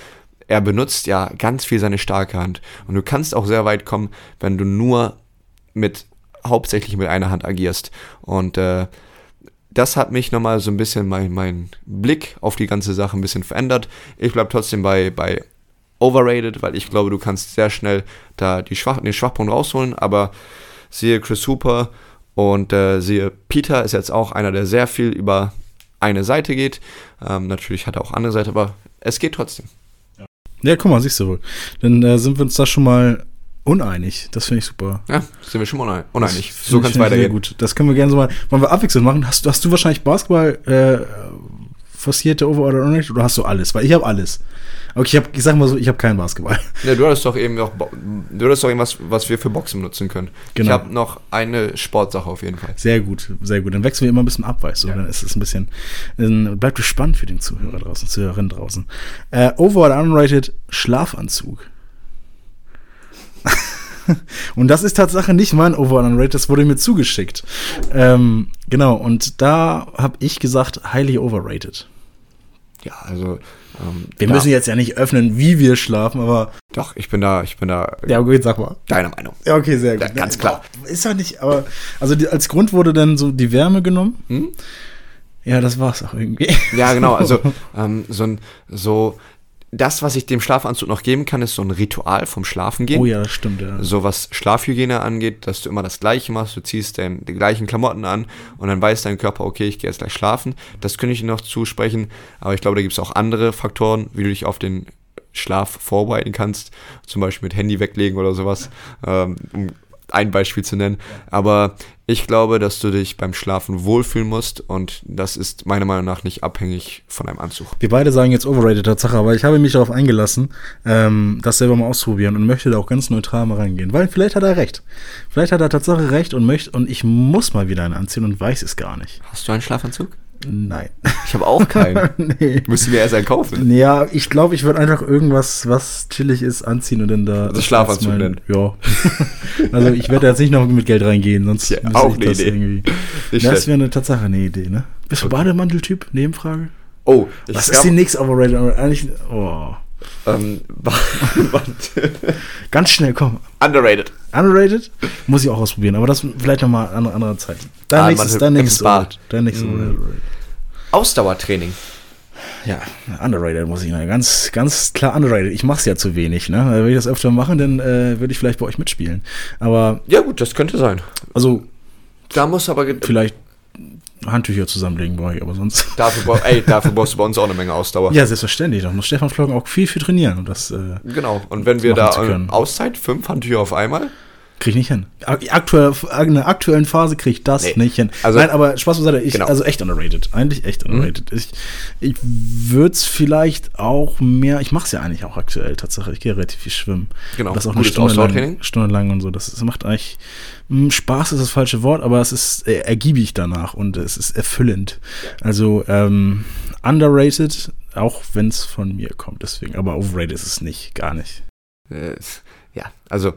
[SPEAKER 2] er benutzt ja ganz viel seine starke Hand. Und du kannst auch sehr weit kommen, wenn du nur mit, hauptsächlich mit einer Hand agierst. Und äh, das hat mich nochmal so ein bisschen mein, mein Blick auf die ganze Sache ein bisschen verändert. Ich bleibe trotzdem bei, bei overrated, weil ich glaube, du kannst sehr schnell da die Schwach, den Schwachpunkt rausholen, aber siehe Chris Hooper und äh, siehe Peter ist jetzt auch einer, der sehr viel über eine Seite geht. Ähm, natürlich hat er auch andere Seite, aber es geht trotzdem.
[SPEAKER 1] Ja, guck mal, siehst du wohl. Dann äh, sind wir uns da schon mal uneinig. Das finde ich super.
[SPEAKER 2] Ja, sind wir schon unein- uneinig.
[SPEAKER 1] Das
[SPEAKER 2] So kann es weitergehen.
[SPEAKER 1] Gut. Das können wir gerne so mal. Wollen wir abwechselnd machen? Hast, du- hast du wahrscheinlich Basketball äh, forcierte Over- oder Underrated oder hast du alles? Weil ich habe alles. Okay, ich, hab, ich sag mal so, ich habe keinen Basketball.
[SPEAKER 2] Ja, du hattest doch eben noch, du hattest doch irgendwas, was wir für Boxen nutzen können.
[SPEAKER 1] Genau.
[SPEAKER 2] Ich habe noch eine Sportsache auf jeden Fall.
[SPEAKER 1] Sehr gut, sehr gut. Dann wechseln wir immer ein bisschen ab, weißt du.
[SPEAKER 2] Ja.
[SPEAKER 1] Dann ist es ein bisschen, dann bleibt es spannend für den Zuhörer draußen, Zuhörerin draußen. Äh, over oder underrated Schlafanzug. und das ist Tatsache nicht mein Over oder Underrated, das wurde mir zugeschickt. Ähm, genau, und da habe ich gesagt, highly overrated.
[SPEAKER 2] Ja, also ähm,
[SPEAKER 1] Wir
[SPEAKER 2] da-
[SPEAKER 1] müssen jetzt ja nicht öffnen, wie wir schlafen, aber.
[SPEAKER 2] Doch, ich bin da, ich bin da
[SPEAKER 1] Ja, gut, sag mal.
[SPEAKER 2] deiner Meinung.
[SPEAKER 1] Ja, okay, sehr gut.
[SPEAKER 2] Ja, ganz klar.
[SPEAKER 1] Ist ja nicht, aber. Also die, als Grund wurde dann so die Wärme genommen.
[SPEAKER 2] Hm?
[SPEAKER 1] Ja, das war's auch irgendwie.
[SPEAKER 2] Ja, genau. Also ähm, so ein so das, was ich dem Schlafanzug noch geben kann, ist so ein Ritual vom Schlafen gehen.
[SPEAKER 1] Oh ja, das stimmt, ja.
[SPEAKER 2] So was Schlafhygiene angeht, dass du immer das Gleiche machst, du ziehst dein, die gleichen Klamotten an und dann weiß dein Körper, okay, ich gehe jetzt gleich schlafen. Das könnte ich dir noch zusprechen, aber ich glaube, da gibt es auch andere Faktoren, wie du dich auf den Schlaf vorbereiten kannst, zum Beispiel mit Handy weglegen oder sowas, ähm, um ein Beispiel zu nennen. Aber ich glaube, dass du dich beim Schlafen wohlfühlen musst und das ist meiner Meinung nach nicht abhängig von einem Anzug.
[SPEAKER 1] Wir beide sagen jetzt overrated Tatsache, aber ich habe mich darauf eingelassen, ähm, das selber mal auszuprobieren und möchte da auch ganz neutral mal reingehen. Weil vielleicht hat er recht. Vielleicht hat er Tatsache recht und möchte, und ich muss mal wieder einen anziehen und weiß es gar nicht.
[SPEAKER 2] Hast du einen Schlafanzug?
[SPEAKER 1] Nein.
[SPEAKER 2] Ich habe auch keinen.
[SPEAKER 1] nee.
[SPEAKER 2] Müsste mir erst einen kaufen.
[SPEAKER 1] Ja, ich glaube, ich würde einfach irgendwas, was chillig ist, anziehen und dann da.
[SPEAKER 2] Also Schlafanzug
[SPEAKER 1] als
[SPEAKER 2] nennen.
[SPEAKER 1] Ja. also ich werde jetzt nicht noch mit Geld reingehen, sonst
[SPEAKER 2] Ja, auch eine
[SPEAKER 1] das
[SPEAKER 2] Idee.
[SPEAKER 1] das wäre eine Tatsache eine Idee, ne? Bist du Bademanteltyp? Nebenfrage?
[SPEAKER 2] Oh, ich
[SPEAKER 1] Was ist die nächste overrated? Aber Eigentlich, oh.
[SPEAKER 2] Ähm.
[SPEAKER 1] Ganz schnell, komm.
[SPEAKER 2] Underrated.
[SPEAKER 1] Underrated? Muss ich auch ausprobieren, aber das vielleicht nochmal an andere, andere Zeit. Dein
[SPEAKER 2] Ah,
[SPEAKER 1] nächstes, dein nächstes overrated. Dein nächstes
[SPEAKER 2] Mm. Ausdauertraining.
[SPEAKER 1] Ja, underrated muss ich sagen. Ganz, ganz klar underrated. Ich mach's ja zu wenig, ne? Wenn ich das öfter machen, dann äh, würde ich vielleicht bei euch mitspielen. Aber,
[SPEAKER 2] Ja gut, das könnte sein.
[SPEAKER 1] also,
[SPEAKER 2] Da muss aber
[SPEAKER 1] vielleicht Handtücher zusammenlegen bei euch, aber sonst.
[SPEAKER 2] dafür, ey, dafür brauchst du bei uns auch eine Menge Ausdauer.
[SPEAKER 1] Ja, selbstverständlich. Da muss Stefan Flocken auch viel für trainieren. Und das äh,
[SPEAKER 2] Genau. Und wenn wir da. Auszeit, fünf Handtücher auf einmal.
[SPEAKER 1] krieg ich nicht hin. Aktuell, in der aktuellen Phase krieg ich das
[SPEAKER 2] Nee.
[SPEAKER 1] nicht hin.
[SPEAKER 2] Also-
[SPEAKER 1] Nein, aber Spaß beiseite. Ich,
[SPEAKER 2] Genau.
[SPEAKER 1] Also echt underrated. Eigentlich echt underrated. Ich, ich würde es vielleicht auch mehr. Ich mache es ja eigentlich auch aktuell tatsächlich. Ich gehe relativ viel schwimmen.
[SPEAKER 2] Genau.
[SPEAKER 1] Das auch eine Stunde lang. Stunde lang und so. Das, das macht eigentlich. Mh, Spaß ist das falsche Wort, aber es ist äh, ergiebig danach und es ist erfüllend. Also ähm, underrated, auch wenn es von mir kommt. Deswegen. Aber overrated ist es nicht. Gar nicht.
[SPEAKER 2] Äh, ja, also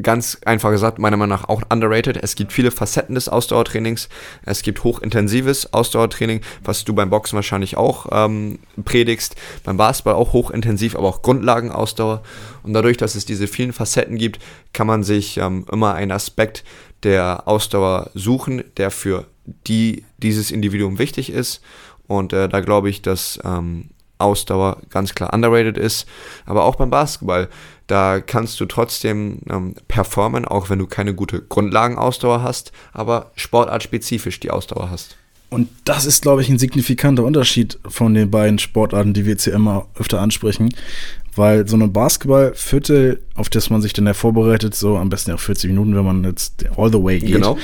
[SPEAKER 2] ganz einfach gesagt, meiner Meinung nach auch underrated. Es gibt viele Facetten des Ausdauertrainings. Es gibt hochintensives Ausdauertraining, was du beim Boxen wahrscheinlich auch ähm, predigst. Beim Basketball auch hochintensiv, aber auch Grundlagenausdauer. Und dadurch, dass es diese vielen Facetten gibt, kann man sich ähm, immer einen Aspekt der Ausdauer suchen, der für die dieses Individuum wichtig ist. Und äh, da glaube ich, dass ähm, Ausdauer ganz klar underrated ist. Aber auch beim Basketball, da kannst du trotzdem ähm, performen, auch wenn du keine gute Grundlagenausdauer hast, aber sportartspezifisch die Ausdauer hast.
[SPEAKER 1] Und das ist, glaube ich, ein signifikanter Unterschied von den beiden Sportarten, die wir jetzt hier immer öfter ansprechen. Weil so ein Basketballviertel, auf das man sich dann ja vorbereitet, so am besten auch 40 Minuten, wenn man jetzt all the way geht,
[SPEAKER 2] Genau.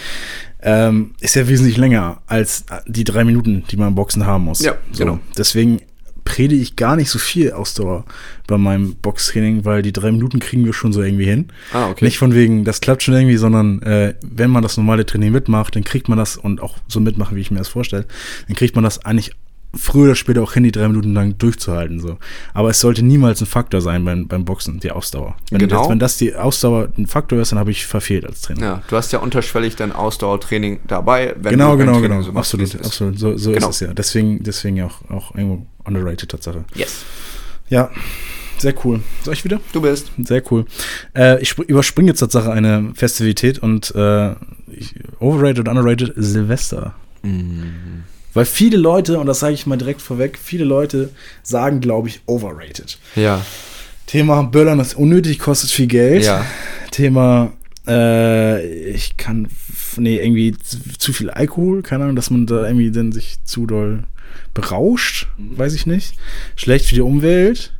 [SPEAKER 1] ähm, ist ja wesentlich länger als die drei Minuten, die man im Boxen haben muss.
[SPEAKER 2] Ja,
[SPEAKER 1] so.
[SPEAKER 2] genau.
[SPEAKER 1] Deswegen predige ich gar nicht so viel Ausdauer bei meinem Boxtraining, weil die drei Minuten kriegen wir schon so irgendwie hin.
[SPEAKER 2] Ah, okay.
[SPEAKER 1] Nicht von wegen, das klappt schon irgendwie, sondern äh, wenn man das normale Training mitmacht, dann kriegt man das und auch so mitmachen, wie ich mir das vorstelle, dann kriegt man das eigentlich früher oder später auch hin, die drei Minuten lang durchzuhalten. So. Aber es sollte niemals ein Faktor sein beim, beim Boxen, die Ausdauer. Wenn,
[SPEAKER 2] Genau.
[SPEAKER 1] das, wenn das die Ausdauer ein Faktor ist, dann habe ich verfehlt als Trainer.
[SPEAKER 2] Ja, du hast ja unterschwellig dein Ausdauertraining dabei, wenn
[SPEAKER 1] genau,
[SPEAKER 2] du
[SPEAKER 1] genau, genau.
[SPEAKER 2] so
[SPEAKER 1] absolut,
[SPEAKER 2] ist.
[SPEAKER 1] absolut. So, so
[SPEAKER 2] Genau.
[SPEAKER 1] ist es ja. Deswegen, deswegen auch, auch irgendwo underrated Tatsache.
[SPEAKER 2] Yes.
[SPEAKER 1] Ja, sehr cool. Soll ich wieder?
[SPEAKER 2] Du bist.
[SPEAKER 1] Sehr cool. Äh, ich spr- überspringe jetzt Tatsache eine Festivität und äh, ich, overrated und underrated Silvester.
[SPEAKER 2] Mm.
[SPEAKER 1] Weil viele Leute, und das sage ich mal direkt vorweg, viele Leute sagen, glaube ich, overrated.
[SPEAKER 2] Ja.
[SPEAKER 1] Thema Böllern ist unnötig, kostet viel Geld.
[SPEAKER 2] Ja.
[SPEAKER 1] Thema, äh, ich kann, nee, irgendwie zu, viel Alkohol, keine Ahnung, dass man da irgendwie dann sich zu doll berauscht, weiß ich nicht. Schlecht für die Umwelt.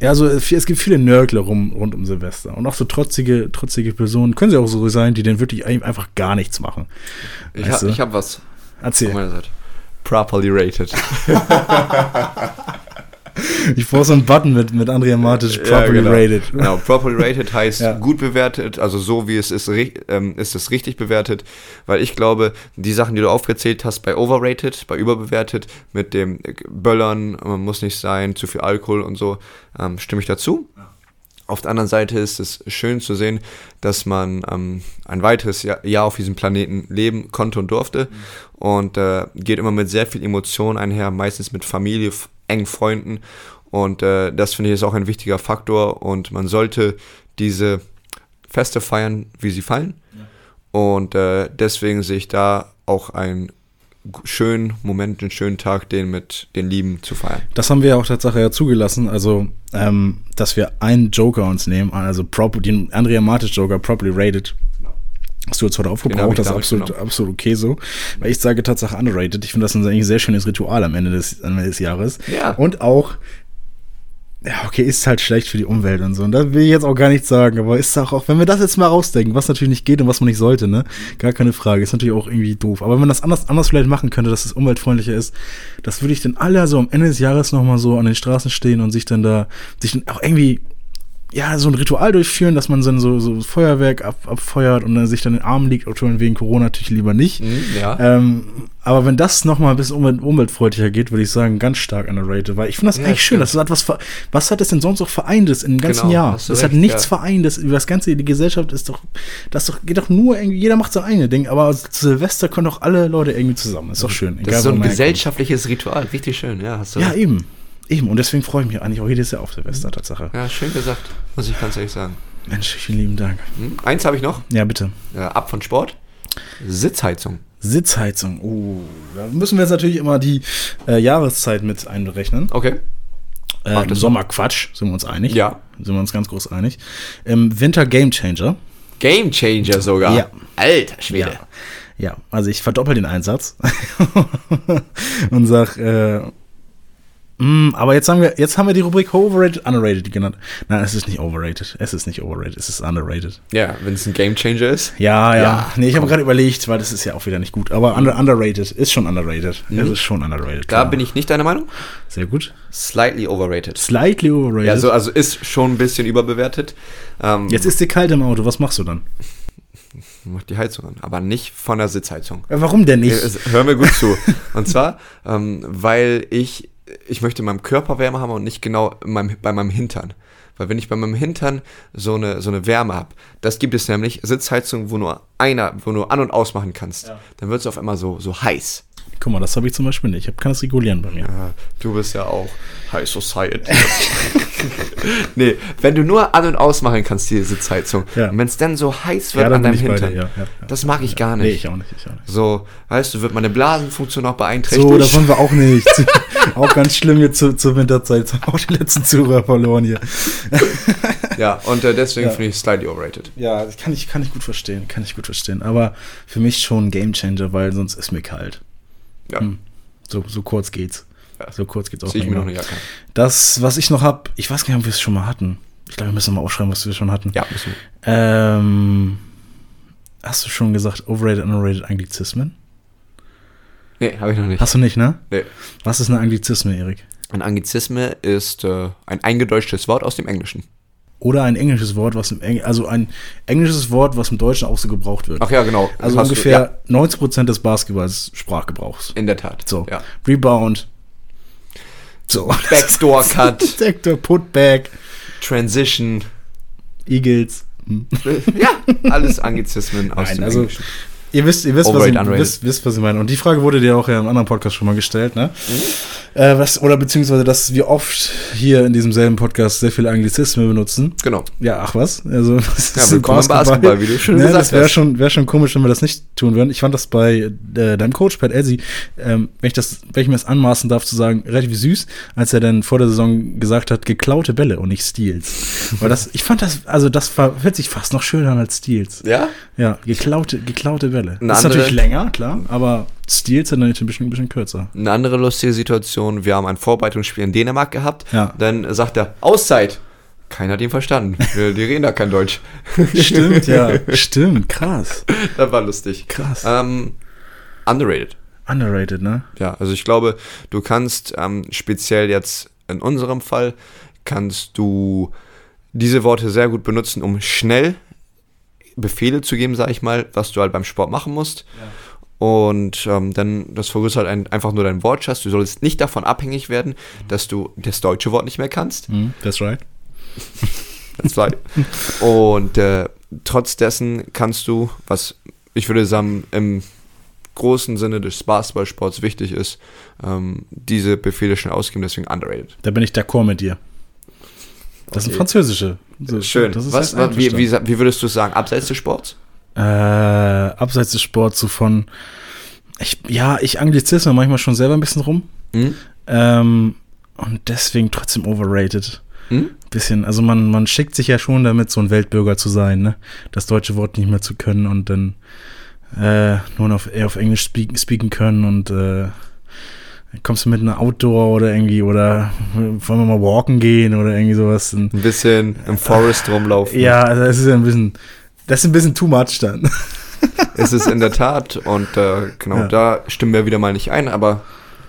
[SPEAKER 1] Ja, also es gibt viele Nörgler rum, rund um Silvester. Und auch so trotzige, trotzige Personen, können sie auch so sein, die dann wirklich ein- einfach gar nichts machen.
[SPEAKER 2] Ich,
[SPEAKER 1] du?
[SPEAKER 2] ich hab was
[SPEAKER 1] Erzähl.
[SPEAKER 2] properly rated.
[SPEAKER 1] Ich brauche so einen Button mit, mit Andrea Matic, properly
[SPEAKER 2] genau.
[SPEAKER 1] rated.
[SPEAKER 2] Genau, properly rated heißt
[SPEAKER 1] Ja.
[SPEAKER 2] gut bewertet, also so wie es ist, ähm, ist es richtig bewertet, weil ich glaube, die Sachen, die du aufgezählt hast, bei overrated, bei überbewertet, mit dem äh, Böllern, man muss nicht sein, zu viel Alkohol und so, ähm, stimme ich dazu. Auf der anderen Seite ist es schön zu sehen, dass man ähm, ein weiteres Jahr, Jahr auf diesem Planeten leben konnte und durfte. Und äh, geht immer mit sehr viel Emotion einher, meistens mit Familie, engen Freunden. Und äh, das finde ich ist auch ein wichtiger Faktor. Und man sollte diese Feste feiern, wie sie fallen. Und äh, deswegen sehe ich da auch einen g- schönen Moment, einen schönen Tag, den mit den Lieben zu feiern.
[SPEAKER 1] Das haben wir ja auch Tatsache ja zugelassen, also, ähm, dass wir einen Joker uns nehmen, also prop, den Andrea Matic Joker, properly rated. Hast du jetzt heute aufgebraucht, das ist absolut, absolut okay so. Weil ich sage Tatsache underrated. Ich finde das ein eigentlich sehr schönes Ritual am Ende des, am Ende des Jahres.
[SPEAKER 2] Ja.
[SPEAKER 1] Und auch, ja, okay, ist halt schlecht für die Umwelt und so. Und da will ich jetzt auch gar nichts sagen, aber ist auch, auch wenn wir das jetzt mal rausdenken, was natürlich nicht geht und was man nicht sollte, ne? Gar keine Frage. Ist natürlich auch irgendwie doof. Aber wenn man das anders, anders vielleicht machen könnte, dass es umweltfreundlicher ist, das würde ich dann alle so am Ende des Jahres nochmal so an den Straßen stehen und sich dann da, sich dann auch irgendwie, ja, so ein Ritual durchführen, dass man dann so, so Feuerwerk ab, abfeuert und dann sich dann in den Arm liegt, aktuell wegen Corona natürlich lieber nicht.
[SPEAKER 2] Ja.
[SPEAKER 1] Ähm, aber wenn das nochmal ein bisschen umwelt, umweltfreundlicher geht, würde ich sagen, ganz stark underrated. Weil ich finde das
[SPEAKER 2] Ja,
[SPEAKER 1] eigentlich schön. Das hat was, was hat das denn sonst noch vereintes im ganzen
[SPEAKER 2] Genau,
[SPEAKER 1] Jahr? Das hat
[SPEAKER 2] recht,
[SPEAKER 1] nichts
[SPEAKER 2] ja.
[SPEAKER 1] vereintes. Über das ganze, die Gesellschaft ist doch, das doch, geht doch nur irgendwie, jeder macht sein eigenes Ding. Aber zu Silvester können doch alle Leute irgendwie zusammen. Ist doch schön.
[SPEAKER 2] Das ist so ein gesellschaftliches Ritual. Richtig schön, ja. Hast du
[SPEAKER 1] Ja, eben. Eben. Und deswegen freue ich mich eigentlich auch jedes Jahr auf Silvester, Tatsache.
[SPEAKER 2] ja, schön gesagt, muss ich ganz ehrlich sagen.
[SPEAKER 1] Mensch, vielen lieben Dank.
[SPEAKER 2] Hm? Eins habe ich noch,
[SPEAKER 1] Ja, bitte.
[SPEAKER 2] äh, ab von Sport. Sitzheizung.
[SPEAKER 1] Sitzheizung. Oh, da müssen wir jetzt natürlich immer die äh, Jahreszeit mit einberechnen.
[SPEAKER 2] Okay.
[SPEAKER 1] Äh, Im Sommer Quatsch, sind wir uns einig.
[SPEAKER 2] Ja.
[SPEAKER 1] Sind wir uns ganz groß einig. Im Winter Game Changer.
[SPEAKER 2] Game Changer sogar.
[SPEAKER 1] Ja.
[SPEAKER 2] Alter Schwede.
[SPEAKER 1] Ja. ja, also ich verdoppel den Einsatz und sag, äh, mm, aber jetzt haben wir, jetzt haben wir die Rubrik overrated, underrated genannt. Nein, es ist nicht overrated. Es ist nicht overrated, es ist underrated.
[SPEAKER 2] Ja, wenn es ein Game Changer ist.
[SPEAKER 1] Ja, ja.
[SPEAKER 2] Ja,
[SPEAKER 1] nee, ich habe gerade überlegt, weil das ist ja auch wieder nicht gut. Aber under, underrated ist schon underrated. Es ist schon underrated.
[SPEAKER 2] Da bin ich nicht deiner Meinung.
[SPEAKER 1] Sehr gut.
[SPEAKER 2] Slightly overrated.
[SPEAKER 1] Slightly overrated.
[SPEAKER 2] Ja, so, also ist schon ein bisschen überbewertet. Ähm,
[SPEAKER 1] Jetzt ist dir kalt im Auto, was machst du dann?
[SPEAKER 2] macht die Heizung an, aber nicht von der Sitzheizung.
[SPEAKER 1] Ja, warum denn nicht?
[SPEAKER 2] Äh, Hör mir gut zu. Und zwar, ähm, weil ich, ich möchte meinem Körper Wärme haben und nicht genau in meinem, bei meinem Hintern. Weil wenn ich bei meinem Hintern so eine, so eine Wärme habe, das gibt es nämlich, Sitzheizung, wo nur einer, wo du an- und ausmachen kannst,
[SPEAKER 1] Ja.
[SPEAKER 2] dann wird es auf einmal so, so heiß.
[SPEAKER 1] Guck mal, das habe ich zum Beispiel nicht. Ich kann das regulieren bei mir.
[SPEAKER 2] Ja, du bist ja auch High Society. nee, wenn du nur an- und ausmachen kannst, die Sitzheizung,
[SPEAKER 1] Ja.
[SPEAKER 2] und wenn es dann so heiß wird
[SPEAKER 1] Ja,
[SPEAKER 2] an deinem Hintern,
[SPEAKER 1] dir,
[SPEAKER 2] das mag ich gar nicht.
[SPEAKER 1] Nee, ich auch nicht. Ich auch nicht.
[SPEAKER 2] So, weißt du, wird meine Blasenfunktion auch beeinträchtigt.
[SPEAKER 1] So, das wollen wir auch nicht. auch ganz schlimm zu, zur Winterzeit. Jetzt haben auch die letzten Zuhörer verloren hier.
[SPEAKER 2] Ja, und äh, deswegen finde ich slightly overrated.
[SPEAKER 1] Ja, das kann ich, kann ich gut verstehen. Kann ich gut verstehen. Aber für mich schon ein Gamechanger, weil sonst ist mir kalt.
[SPEAKER 2] Ja,
[SPEAKER 1] Hm. So, so kurz geht's.
[SPEAKER 2] Ja.
[SPEAKER 1] So kurz geht's auch
[SPEAKER 2] ich mir noch eine Jacke.
[SPEAKER 1] Das, was ich noch hab, ich weiß gar nicht, ob wir es schon mal hatten. Ich glaube, wir müssen mal aufschreiben, was wir schon hatten.
[SPEAKER 2] Ja, müssen wir.
[SPEAKER 1] Ähm, hast du schon gesagt, overrated, underrated Anglizismen?
[SPEAKER 2] Nee, habe ich noch nicht.
[SPEAKER 1] Hast du nicht, ne?
[SPEAKER 2] Nee.
[SPEAKER 1] Was ist eine Anglizisme, Erik?
[SPEAKER 2] Ein Anglizisme ist äh, ein eingedeutschtes Wort aus dem Englischen.
[SPEAKER 1] Oder ein englisches Wort, was im Eng also ein englisches Wort, was im Deutschen auch so gebraucht wird.
[SPEAKER 2] Ach ja, genau.
[SPEAKER 1] also
[SPEAKER 2] Hast du-
[SPEAKER 1] ungefähr 90% des Basketballs Sprachgebrauchs.
[SPEAKER 2] ja, in der Tat.
[SPEAKER 1] So.
[SPEAKER 2] Ja.
[SPEAKER 1] Rebound. So.
[SPEAKER 2] Backdoor Cut,
[SPEAKER 1] Sector, Putback,
[SPEAKER 2] Transition.
[SPEAKER 1] Eagles. Hm.
[SPEAKER 2] ja, alles Anglizismen aus
[SPEAKER 1] Nein,
[SPEAKER 2] dem
[SPEAKER 1] also-
[SPEAKER 2] Englischen.
[SPEAKER 1] Ihr wisst, ihr wisst, was ich, wisst, wisst, was ich meine. Und die Frage wurde dir auch ja im anderen Podcast schon mal gestellt, ne?
[SPEAKER 2] Mhm.
[SPEAKER 1] Äh, was, oder beziehungsweise, dass wir oft hier in diesem selben Podcast sehr viele Anglizismen benutzen.
[SPEAKER 2] Genau.
[SPEAKER 1] Ja, ach was? Also, das
[SPEAKER 2] Ja,
[SPEAKER 1] ist
[SPEAKER 2] willkommen im Basketball, wie du schon
[SPEAKER 1] ne,
[SPEAKER 2] gesagt
[SPEAKER 1] Das wäre
[SPEAKER 2] hast.
[SPEAKER 1] schon, wär schon komisch, wenn wir das nicht tun würden. Ich fand das bei äh, deinem Coach, Pat Elsie, ähm, wenn, ich das, wenn ich mir das anmaßen darf zu sagen, relativ süß, als er dann vor der Saison gesagt hat, geklaute Bälle und nicht Steals. Weil das, ich fand das, also das war, hört sich fast noch schöner an als Steals.
[SPEAKER 2] Ja?
[SPEAKER 1] Ja, geklaute, geklaute Bälle.
[SPEAKER 2] Eine
[SPEAKER 1] das ist
[SPEAKER 2] andere-
[SPEAKER 1] natürlich länger, klar, aber Steals sind dann ein bisschen, ein bisschen kürzer.
[SPEAKER 2] Eine andere lustige Situation, wir haben ein Vorbereitungsspiel in Dänemark gehabt.
[SPEAKER 1] Ja.
[SPEAKER 2] Dann sagt er, Auszeit. Keiner hat ihn verstanden. Die reden da kein Deutsch.
[SPEAKER 1] Stimmt, ja. Stimmt, krass.
[SPEAKER 2] Das war lustig.
[SPEAKER 1] Krass.
[SPEAKER 2] Ähm, underrated.
[SPEAKER 1] Underrated, ne?
[SPEAKER 2] Ja, also ich glaube, du kannst ähm, speziell jetzt in unserem Fall, kannst du diese Worte sehr gut benutzen, um schnell Befehle zu geben, sag ich mal, was du halt beim Sport machen musst. Ja. Und ähm, dann, das vergrößert ein, einfach nur dein Wortschatz. Du solltest nicht davon abhängig werden, dass du das deutsche Wort nicht mehr kannst.
[SPEAKER 1] Mm, that's right.
[SPEAKER 2] that's right. Und äh, trotz dessen kannst du, was ich würde sagen, im großen Sinne des Basketballsports wichtig ist, ähm, diese Befehle schon ausgeben, deswegen underrated.
[SPEAKER 1] Da bin ich d'accord mit dir. Das ein französische.
[SPEAKER 2] So, Schön. Was, was wie, wie, wie, würdest du sagen, abseits des Sports?
[SPEAKER 1] Äh, abseits des Sports so von, ich, ja, ich anglizisme manchmal schon selber ein bisschen rum. Mhm. Ähm, und deswegen trotzdem overrated. Mhm. Bisschen, also man, man schickt sich ja schon damit, so ein Weltbürger zu sein, ne? Das deutsche Wort nicht mehr zu können und dann äh, nur noch eher auf Englisch speak, speaken können und äh, kommst du mit einer Outdoor oder irgendwie oder wollen wir mal walken gehen oder irgendwie sowas.
[SPEAKER 2] Ein bisschen im Forest rumlaufen.
[SPEAKER 1] Ja, also es ist ein bisschen das ist ein bisschen too much dann.
[SPEAKER 2] es ist in der Tat und äh, genau, ja. da stimmen wir wieder mal nicht ein, aber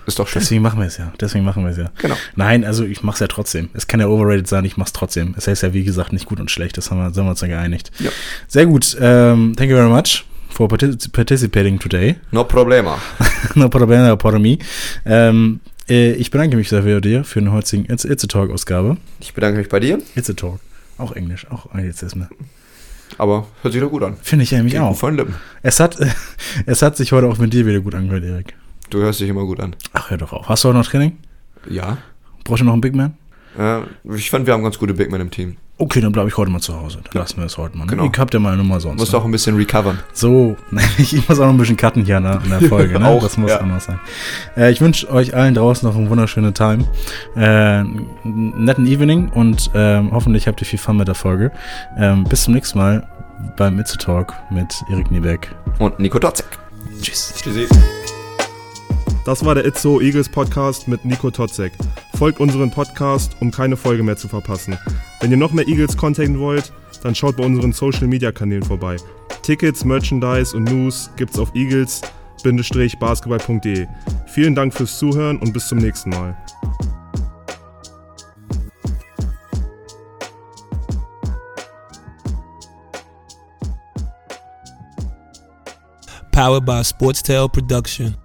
[SPEAKER 2] ist doch schön.
[SPEAKER 1] Deswegen machen wir es ja. Deswegen machen wir es ja.
[SPEAKER 2] Genau.
[SPEAKER 1] Nein, also ich mache es ja trotzdem. Es kann ja overrated sein, ich mache es trotzdem. Es heißt ja, wie gesagt, nicht gut und schlecht. Das haben wir, sind wir uns ja geeinigt. Ja. Sehr gut. Ähm, thank you very much for participating today.
[SPEAKER 2] No problema.
[SPEAKER 1] no problema por me. Um, ich bedanke mich sehr für dir für den heutigen It's, It's a Talk Ausgabe.
[SPEAKER 2] Ich bedanke mich bei dir.
[SPEAKER 1] It's a Talk. Auch Englisch, auch Anglizismen.
[SPEAKER 2] Aber hört sich doch gut an.
[SPEAKER 1] Finde ich nämlich auch.
[SPEAKER 2] Von Lippen.
[SPEAKER 1] Es hat, es hat sich heute auch mit dir wieder gut angehört, Erik.
[SPEAKER 2] Du hörst dich immer gut an.
[SPEAKER 1] Ach, hör doch auf. Hast du heute noch Training?
[SPEAKER 2] Ja.
[SPEAKER 1] Brauchst du noch einen Big Man?
[SPEAKER 2] Ich fand, wir haben ganz gute Big Men im Team.
[SPEAKER 1] Okay, dann bleibe ich heute mal zu Hause. Dann ja. lassen wir es heute mal. Ne? Genau. Ich hab ja mal Nummer sonst.
[SPEAKER 2] Musst ne? auch ein bisschen recovern.
[SPEAKER 1] So, ich muss auch noch ein bisschen cutten hier ne, in der Folge. Ne? auch, das muss ja. auch noch sein. Äh, ich wünsche euch allen draußen noch eine wunderschöne Time. Äh, netten Evening und äh, hoffentlich habt ihr viel Fun mit der Folge. Ähm, bis zum nächsten Mal beim Itze Talk mit Erik Niebeck
[SPEAKER 2] und Nico Totzek.
[SPEAKER 1] Tschüss.
[SPEAKER 2] Tschüssi.
[SPEAKER 3] Das war der Itzo Eagles Podcast mit Nico Totzek. Folgt unseren Podcast, um keine Folge mehr zu verpassen. Wenn ihr noch mehr Eagles Content wollt, dann schaut bei unseren Social Media Kanälen vorbei. Tickets, Merchandise und News gibt's auf eagles-basketball.de. Vielen Dank fürs Zuhören und bis zum nächsten Mal.
[SPEAKER 4] powered by Sportstail Production.